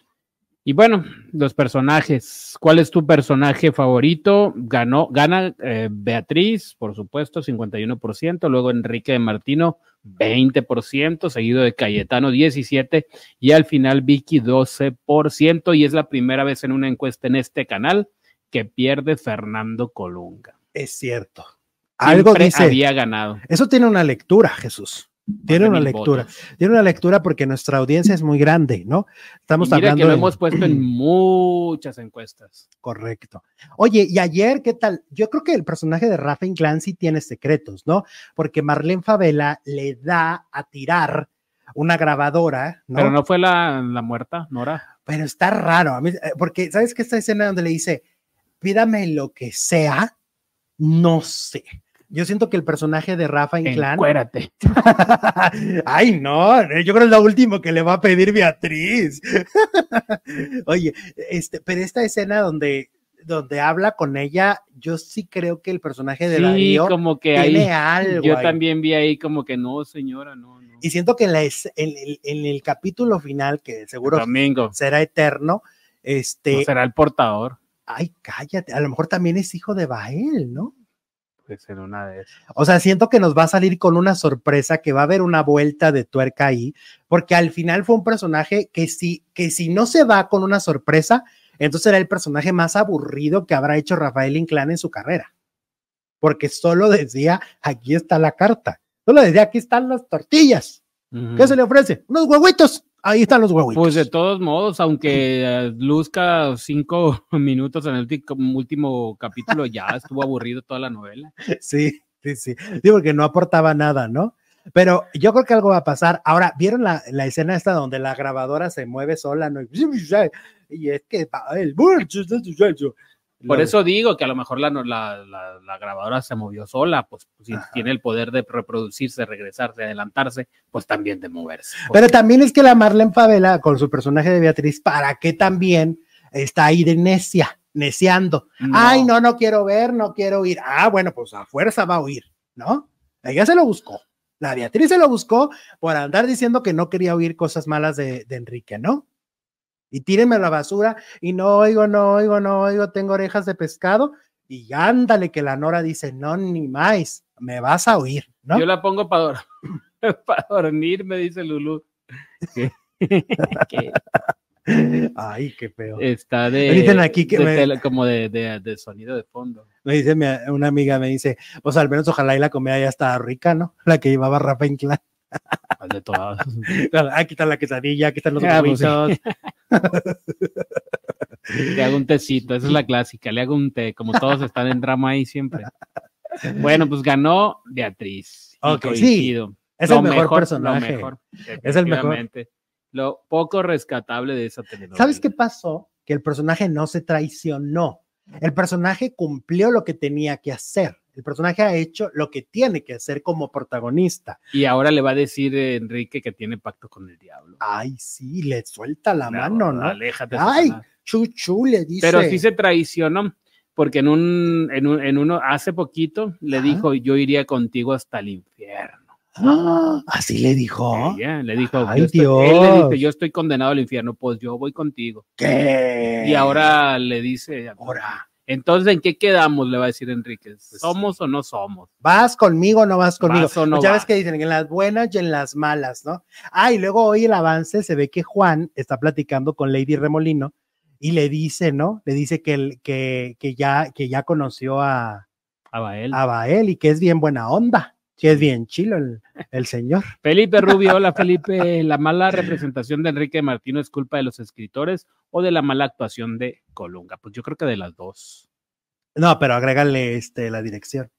Y bueno, los personajes. ¿Cuál es tu personaje favorito? Ganó, gana eh, Beatriz, por supuesto, 51%, luego Enrique de Martino, 20%, seguido de Cayetano, 17%, y al final Vicky, 12%, y es la primera vez en una encuesta en este canal que pierde Fernando Colunga. Es cierto. Algo Siempre dice. había ganado. Eso tiene una lectura, Jesús. Tiene una lectura. votos. Tiene una lectura porque nuestra audiencia es muy grande, ¿no? Estamos Y mira hablando que lo de- hemos puesto en muchas encuestas. Correcto. Oye, y ayer, ¿qué tal? Yo creo que el personaje de Rafa Inclán sí tiene secretos, ¿no? Porque Marlene Favela le da a tirar una grabadora, ¿no? Pero no fue la, la muerta, Nora. Pero está raro, a mí, eh, porque ¿sabes qué esta escena donde le dice, pídame lo que sea? No sé. Yo siento que el personaje de Rafa Inclán. Encuérate. Ay, no, yo creo que es lo último que le va a pedir Beatriz. Oye, este, pero esta escena donde, donde habla con ella, yo sí creo que el personaje de Sí, Darío como que tiene ahí. algo. Yo ahí. también vi ahí como que no, señora, no, no. Y siento que en, la es- en el, en el capítulo final, que seguro Domingo. será eterno, este, No será el portador. ay, cállate, a lo mejor también es hijo de Bael, ¿no? En una de esas. O sea, siento que nos va a salir con una sorpresa, que va a haber una vuelta de tuerca ahí, porque al final fue un personaje que si, que si no se va con una sorpresa, entonces será el personaje más aburrido que habrá hecho Rafael Inclán en su carrera. Porque solo decía, aquí está la carta. Solo decía, aquí están las tortillas. ¿Qué se le ofrece? Unos huevitos. Ahí están los huevitos. Pues de todos modos, aunque eh, luzca cinco minutos en el último capítulo, ya estuvo aburrido toda la novela. Sí, sí, sí. Sí, porque no aportaba nada, ¿no? Pero yo creo que algo va a pasar. Ahora, ¿vieron la, la escena esta donde la grabadora se mueve sola? ¿no? Y es que el Por Lo- eso digo que a lo mejor la, la, la- la grabadora se movió sola, pues si Ajá. tiene el poder de reproducirse, regresarse, adelantarse, pues también de moverse. Pero también es que la Marlene Favela, con su personaje de Beatriz, ¿para qué también está ahí de necia, neciando? No. Ay, no, no quiero ver, no quiero oír. Ah, bueno, pues a fuerza va a oír, ¿no? Ella se lo buscó. La Beatriz se lo buscó por andar diciendo que no quería oír cosas malas de, de Enrique, ¿no? Y tírenme a la basura y no oigo, no oigo, no oigo, tengo orejas de pescado. Y ándale que la Nora dice, no, ni más, me vas a oír, ¿no? Yo la pongo para dormir, me dice Lulu. Ay, qué feo. está de, Me dicen aquí que de me- tele- como de, de- de sonido de fondo. Me dice mi- una amiga, me dice, pues al menos ojalá y la comida ya estaba rica, ¿no? La que llevaba Rafa Inclán. De todas. Aquí está la quesadilla, aquí están los Ah, pues, huevitos. Le hago un tecito, esa es la clásica, le hago un té, como todos están en drama ahí siempre. Bueno, pues ganó Beatriz. Ok, sí. Es Lo el mejor, lo personaje. mejor, Es el mejor. Lo poco rescatable de esa telenovela. ¿Sabes qué pasó? Que el personaje no se traicionó. El personaje cumplió lo que tenía que hacer. El personaje ha hecho lo que tiene que hacer como protagonista. Y ahora le va a decir eh, Enrique que tiene pacto con el diablo. Ay, sí, le suelta la No, mano, ¿no? Aléjate. Ay, chuchu, le dice. Pero sí se traicionó, porque en un, en un, en uno, hace poquito le Ajá. dijo, yo iría contigo hasta el infierno. Ah, así le dijo. Ella le dijo, Ay, yo estoy, él le Dios. dice, yo estoy condenado al infierno, pues yo voy contigo. ¿Qué? Y ahora le dice, Ahora, entonces, ¿en qué quedamos? Le va a decir Enrique. ¿Somos o no somos? ¿vas conmigo o no vas conmigo? ¿Vas o no Pues ya ves que dicen en las buenas y en las malas, ¿no? Ah, y luego hoy el avance se ve que Juan está platicando con Lady Remolino y le dice, ¿no? Le dice que, el- que, que, ya, que ya conoció a, a Bael y que es bien buena onda, que es bien chilo el, el señor. Felipe Rubio, hola Felipe. ¿La mala representación de Enrique Martino es culpa de los escritores o de la mala actuación de Colunga? Pues yo creo que de las dos. No, pero agrégale este, la dirección.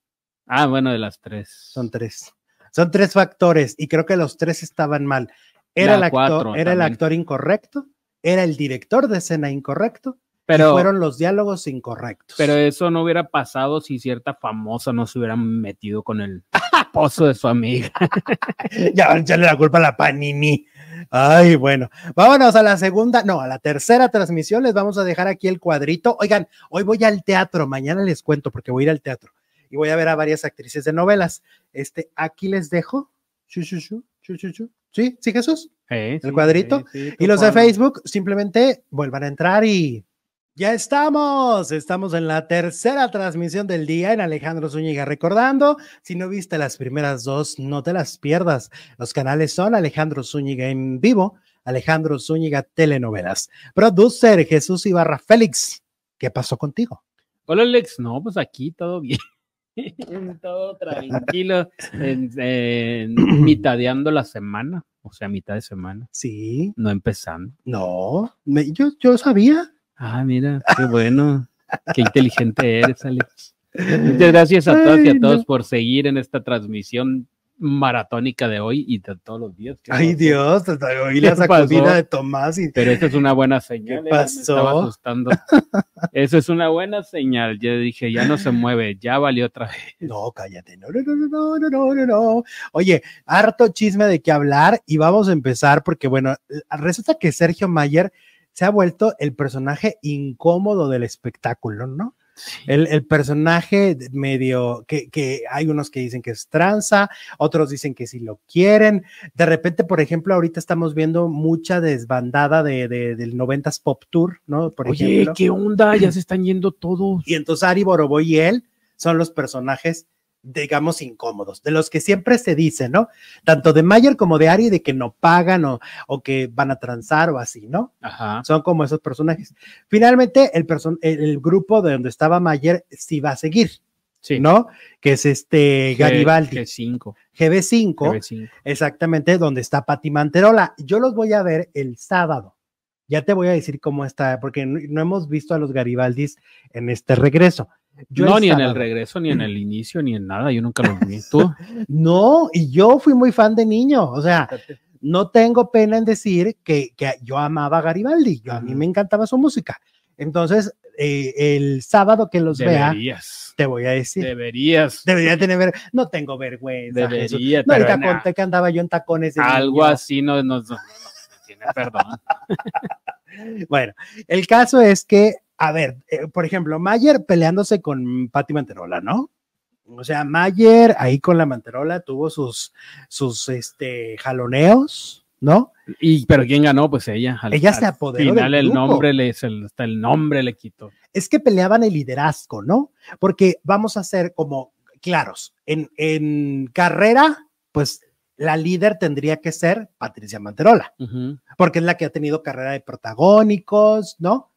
Ah, bueno, de las tres. Son tres. Son tres factores y creo que los tres estaban mal. Era, La el actor, era el actor incorrecto, era el director de escena incorrecto Pero, fueron los diálogos incorrectos. pero eso no hubiera pasado si cierta famosa no se hubiera metido con el esposo de su amiga. ya van a echarle la culpa a la Panini. Ay, bueno, vámonos a la segunda, no, a la tercera transmisión. Les vamos a dejar aquí el cuadrito. Oigan, hoy voy al teatro, mañana les cuento porque voy a ir al teatro y voy a ver a varias actrices de novelas. Este, aquí les dejo. Chu, chu, chu. ¿Sí? ¿Sí, Jesús? Eh, ¿El cuadrito? sí, Y los de. Facebook simplemente vuelvan a entrar y ya estamos. Estamos en la tercera transmisión del día en Alejandro Zúñiga. Recordando, si no viste las primeras dos, no te las pierdas. Los canales son Alejandro Zúñiga en vivo, Alejandro Zúñiga Telenovelas. Producer Jesús Ibarra Félix. ¿Qué pasó contigo? Hola Alex, no, pues aquí todo bien. todo tranquilo, en, en- mitadeando la semana, o sea, mitad de semana, Sí, no empezando. no, me- yo, yo sabía. Ah, mira, qué bueno, qué inteligente eres, Alex. Muchas gracias a todas y a todos no. por seguir en esta transmisión maratónica de hoy y de todos los días. ¿Qué Ay, pasó? Dios, te oí la ¿Qué pasó? sacudida de Tomás y Pero esa es una buena señal. ¿Qué eh, me estaba pasó? asustando. Eso es una buena señal. Yo dije, ya no se mueve, ya valió otra vez. No, cállate. No, no, no, no, no, no, no, no. Oye, harto chisme de qué hablar y vamos a empezar porque, bueno, resulta que Sergio Mayer se ha vuelto el personaje incómodo del espectáculo, ¿no? El, el personaje medio que, que hay unos que dicen que es tranza, otros dicen que sí lo quieren. De repente, por ejemplo, ahorita estamos viendo mucha desbandada de, de- del 90s Pop Tour, ¿no? Por Oye, ejemplo. ¿qué onda? Ya se están yendo todos. Y entonces Ari Boroboy y él son los personajes, digamos, incómodos, de los que siempre se dice, ¿no? Tanto de Mayer como de Ari, de que no pagan o, o que van a transar o así, ¿no? Ajá. Son como esos personajes. Finalmente, el, person- el, grupo de donde estaba Mayer sí va a seguir, Sí. ¿no? Que es este Garibaldi, G5. GB5, GB5. exactamente, donde está Pati Manterola. Yo los voy a ver el sábado. Ya te voy a decir cómo está, porque no, no hemos visto a los Garibaldis en este regreso. Yo no, ni en el regreso, ni en el inicio, ni en nada. Yo nunca los vi. ¿Tú? No, y yo fui muy fan de niño, o sea, no tengo pena en decir que, que yo amaba a Garibaldi, yo, a mí me encantaba su música. Entonces, eh, el sábado que los vea, Deberías. te voy a decir, Deberías. debería tener, ver- no tengo vergüenza. Debería. No, ahorita conté que andaba yo en tacones. de algo niño. así no nos no, no, no tiene perdón. Bueno, el caso es que, a ver, eh, por ejemplo, Mayer peleándose con Patti Manterola, ¿no? O sea, Mayer ahí con la Manterola tuvo sus, sus, este, jaloneos, ¿no? Y, pero ¿quién ganó? Pues ella. Al- Ella se al apoderó final del el nombre le, hasta el nombre le quitó. Es que peleaban el liderazgo, ¿no? Porque vamos a ser como claros, en, en carrera, pues la líder tendría que ser Patricia Manterola. Porque es la que ha tenido carrera de protagónicos, ¿no?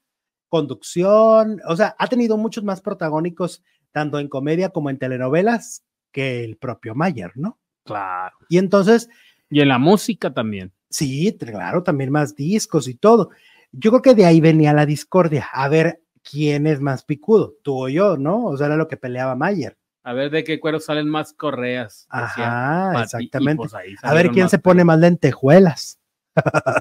Conducción, o sea, ha tenido muchos más protagónicos, tanto en comedia como en telenovelas, que el propio Mayer, ¿no? Claro. Y entonces, Y en la música también. sí, claro, también más discos y todo. Yo creo que de ahí venía la discordia, a ver quién es más picudo, tú o yo, ¿no? O sea, era lo que peleaba Mayer. A ver de qué cuero salen más correas. Ajá, exactamente. pues A ver quién se pone más lentejuelas.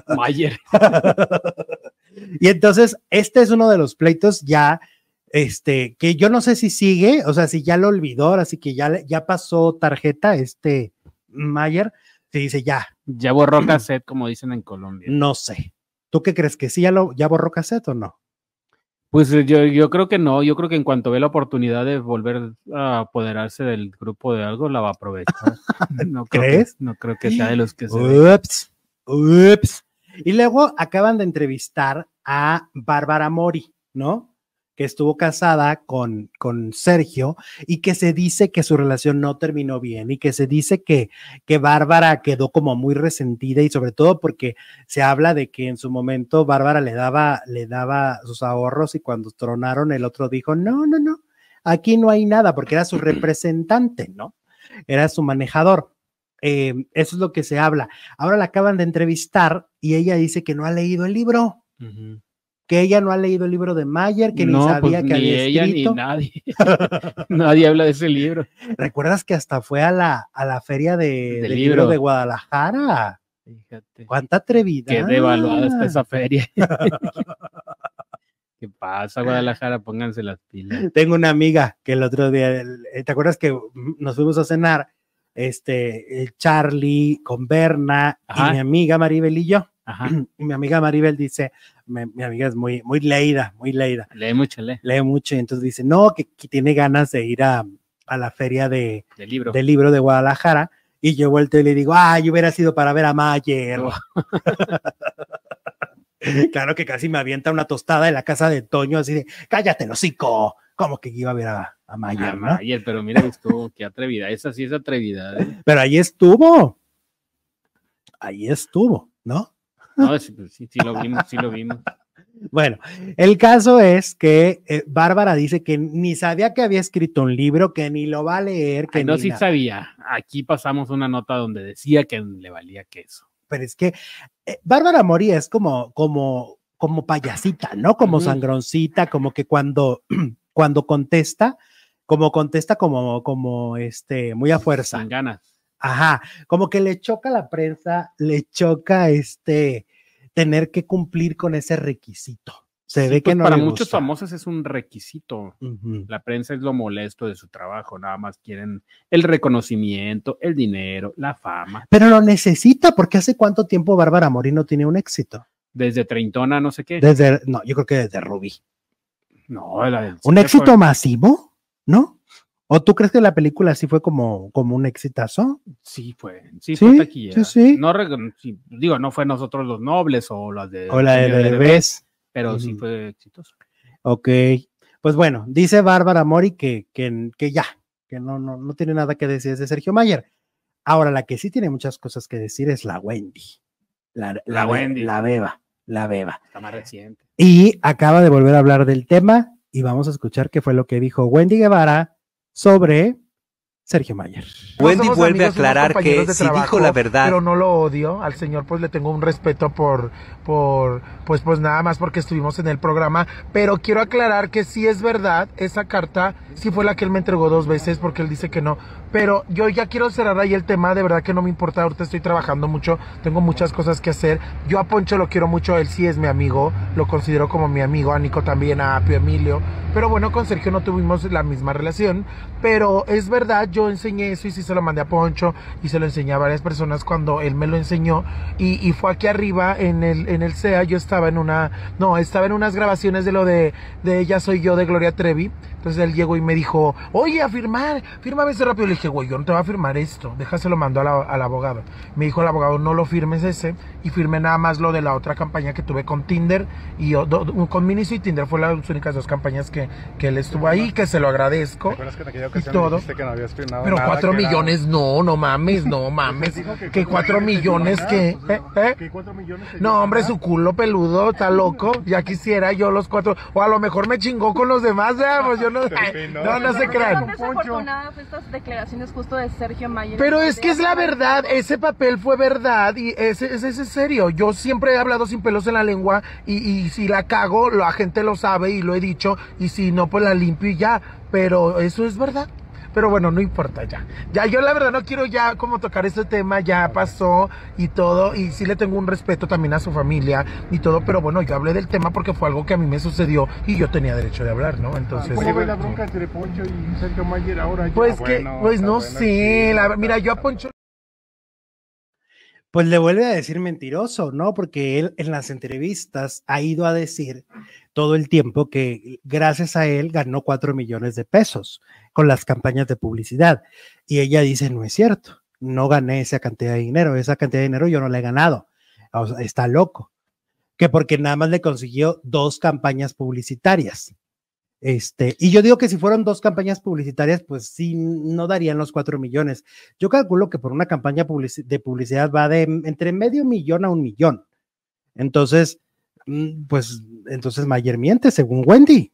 Mayer. y entonces, este es uno de los pleitos ya, este, que yo no sé si sigue, o sea, si ya lo olvidó, así que ya, ya pasó tarjeta, este Mayer, se dice ya, Ya borró cassette, como dicen en Colombia. no sé. ¿Tú qué crees? ¿Que sí ya, lo, ya borró cassette o no? Pues eh, yo, yo creo que no, yo creo que en cuanto ve la oportunidad de volver a apoderarse del grupo de algo, la va a aprovechar. No creo que- ¿Crees? no creo que sea de los que se. Ups, ups. Y luego acaban de entrevistar a Bárbara Mori, ¿no? Que estuvo casada con, con Sergio y que se dice que su relación no terminó bien y que se dice que, que Bárbara quedó como muy resentida y sobre todo porque se habla de que en su momento Bárbara le daba, le daba sus ahorros y cuando tronaron el otro dijo, no, no, no, aquí no hay nada porque era su representante, ¿no? Era su manejador. Eh, eso es lo que se habla. Ahora la acaban de entrevistar y ella dice que no ha leído el libro, que ella no ha leído el libro de Mayer, que ni no, sabía pues, que ni había ella escrito. ni nadie. nadie habla de ese libro. ¿Recuerdas que hasta fue a la, a la feria de, Del libro. libro. de Guadalajara? Fíjate. ¿Cuánta atrevida? Qué devaluada está esa feria. Qué pasa, Guadalajara? Pónganse las pilas. Tengo una amiga que el otro día, ¿te acuerdas que nos fuimos a cenar? Este, el Charlie con Berna Ajá. y mi amiga Maribel y yo. Ajá. Y mi amiga Maribel dice, mi, mi amiga es muy, muy leída, muy leída, Lee mucho, lee. lee mucho y entonces dice, no, que, que tiene ganas de ir a, a la feria de, Del libro. libro de Guadalajara. Y yo vuelto y le digo, ah, yo hubiera sido para ver a Mayer. Oh. claro que casi me avienta una tostada en la casa de Toño, así de, cállate, hocico. Como que iba a ver a, a Mayer, ¿no? Mayer, pero mira, estuvo, qué atrevida. Esa sí es atrevida. ¿eh? Pero ahí estuvo. Ahí estuvo, ¿no? No, sí, pues sí, sí lo vimos, sí lo vimos. Bueno, el caso es que eh, Bárbara dice que ni sabía que había escrito un libro, que ni lo va a leer, que Ay, no, sí nada. sabía. Aquí pasamos una nota donde decía que le valía queso. pero es que eh, Bárbara Mori es como, como, como payasita, ¿no? Como sangroncita, como que cuando, cuando contesta, como contesta como, como este, muy a fuerza. Sin ganas. Ajá, como que le choca a la prensa, le choca este tener que cumplir con ese requisito. Se Sí, ve que pues, no para muchos famosos es un requisito. La prensa es lo molesto de su trabajo, nada más quieren el reconocimiento, el dinero, la fama. Pero lo necesita porque hace cuánto tiempo Bárbara Mori no tiene un éxito. Desde treintona, no sé qué. Desde, no, yo creo que desde Rubí. No, la ¿Un éxito fue- masivo? ¿No? ¿O tú crees que la película sí fue como, como un exitazo? Sí, fue. Sí, Sí, fue taquillera. sí, sí. No, digo, no fue nosotros los nobles o las de. O la de Eugenio Derbez. Pero sí fue exitoso. Ok. Pues bueno, dice Bárbara Mori que, que, que ya, que no, no, no tiene nada que decir de Sergio Mayer. Ahora, la que sí tiene muchas cosas que decir es la Wendy. La, La Wendy. La beba, la beba. Está más reciente. Y acaba de volver a hablar del tema y vamos a escuchar qué fue lo que dijo Wendy Guevara sobre Sergio Mayer. Wendy vuelve a amigos, aclarar que si dijo la verdad Pero no lo odio. Al señor pues le tengo un respeto por, por, pues pues nada más porque estuvimos en el programa. Pero quiero aclarar que sí es verdad, esa carta sí fue la que él me entregó dos veces porque él dice que no. Pero yo ya quiero cerrar ahí el tema, de verdad que no me importa, ahorita estoy trabajando mucho, tengo muchas cosas que hacer. Yo a Poncho lo quiero mucho, él sí es mi amigo, lo considero como mi amigo, a Nico también, a Apio Emilio. Pero bueno, con Sergio no tuvimos la misma relación. Pero es verdad, yo enseñé eso y sí se lo mandé a Poncho y se lo enseñé a varias personas cuando él me lo enseñó. Y, y fue aquí arriba en el, en el CEA, yo estaba en una, no, estaba en unas grabaciones de lo de, de Ella Soy Yo de Gloria Trevi. Entonces él llegó y me dijo, oye, a firmar, fírmame ese rápido. Le dije, güey, yo no te voy a firmar esto, déjaselo mando a la- al abogado. Me dijo el abogado, no lo firmes ese. Y firmé nada más lo de la otra campaña que tuve con Tinder y yo- do- do- con Miniso y Tinder. Fue las únicas dos campañas que, que él estuvo ahí, que se lo agradezco. ¿Te acuerdas que en aquella Y todo. dijiste que no habías firmado Pero nada, cuatro que era- millones, no, no mames, no mames. Que Que cuatro millones que... Pues, ¿eh? ¿eh? cuatro millones No, hombre, su culo peludo, está loco. Ya quisiera yo los cuatro. O a lo mejor me chingó con los demás, ¿eh? Pues yo no. No, no. no se crean. Poncho. desafortunada fue estas declaraciones justo de Sergio Mayer. Pero es que es la verdad, ese papel fue verdad y ese, ese, ese es serio. Yo siempre he hablado sin pelos en la lengua y, y si la cago, la gente lo sabe y lo he dicho y si no, pues la limpio y ya. Pero eso es verdad. Pero bueno, no importa ya. Ya yo la verdad no quiero ya como tocar ese tema, ya pasó y todo. Y sí le tengo un respeto también a su familia y todo. Pero bueno, yo hablé del tema porque fue algo que a mí me sucedió y yo tenía derecho de hablar, ¿no? Entonces... ¿Cómo la bronca entre Poncho y Sergio Mayer ahora? Pues que, bueno, pues no bueno, sé, sí, la- mira, yo a. Poncho Pues le vuelve a decir mentiroso, ¿no? Porque él en las entrevistas ha ido a decir todo el tiempo que gracias a él ganó cuatro millones de pesos con las campañas de publicidad. Y ella dice, no es cierto, no gané esa cantidad de dinero, esa cantidad de dinero yo no la he ganado. Está loco. Que porque nada más le consiguió dos campañas publicitarias. Este, y yo digo que si fueron dos campañas publicitarias, pues sí, no darían los cuatro millones. Yo calculo que por una campaña de publicidad va de entre medio millón a un millón. Entonces, mm, pues, entonces Mayer miente, según Wendy.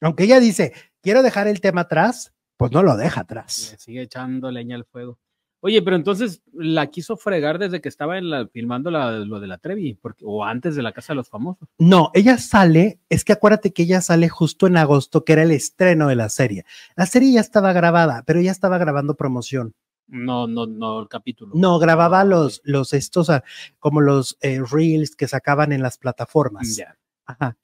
Aunque ella dice, quiero dejar el tema atrás, pues no lo deja atrás. Le sigue echando leña al fuego. Oye, pero entonces la quiso fregar desde que estaba en la, filmando la- lo de la Trevi, porque, o antes de la Casa de los Famosos. No, ella sale, es que acuérdate que ella sale justo en agosto, que era el estreno de la serie. La serie ya estaba grabada, pero ella estaba grabando promoción. No, no, no, el capítulo. No, grababa los, los estos, ah, como los eh, reels que sacaban en las plataformas. Ya. Ajá.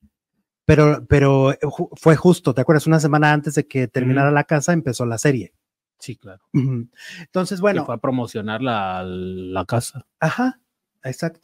pero, pero ju- fue justo, ¿te acuerdas? Una semana antes de que terminara la casa empezó la serie. Sí, claro. Entonces, Y bueno, fue a promocionar la, la casa. ajá, exacto.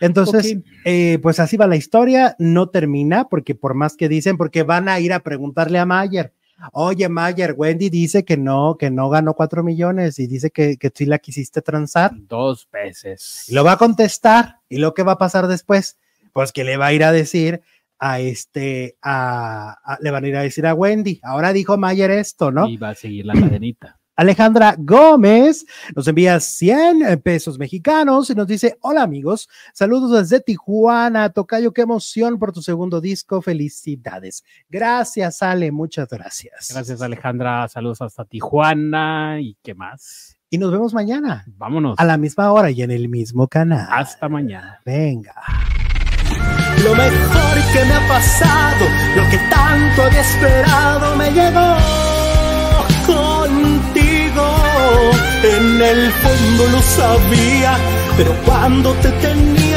Entonces, eh, pues así va la historia, no termina porque por más que dicen, porque van a ir a preguntarle a Mayer. Oye, Mayer, Wendy dice que no, que no ganó cuatro millones y dice que, que sí la quisiste transar. Dos veces. Y lo va a contestar. ¿Y lo que va a pasar después? Pues que le va a ir a decir a este, a, a- le van a ir a decir a Wendy. Ahora dijo Mayer esto, ¿no? Y va a seguir la cadenita. Alejandra Gómez nos envía 100 pesos mexicanos y nos dice, hola amigos, saludos desde Tijuana, Tocayo, qué emoción por tu segundo disco, felicidades. Gracias, Ale, muchas gracias. Gracias, Alejandra. Saludos hasta Tijuana. ¿Y qué más? Y nos vemos mañana Vámonos. a la misma hora y en el mismo canal. Hasta mañana. Venga. Lo mejor que me ha pasado, lo que tanto había esperado, me llegó En el fondo lo sabía, pero cuando te tenía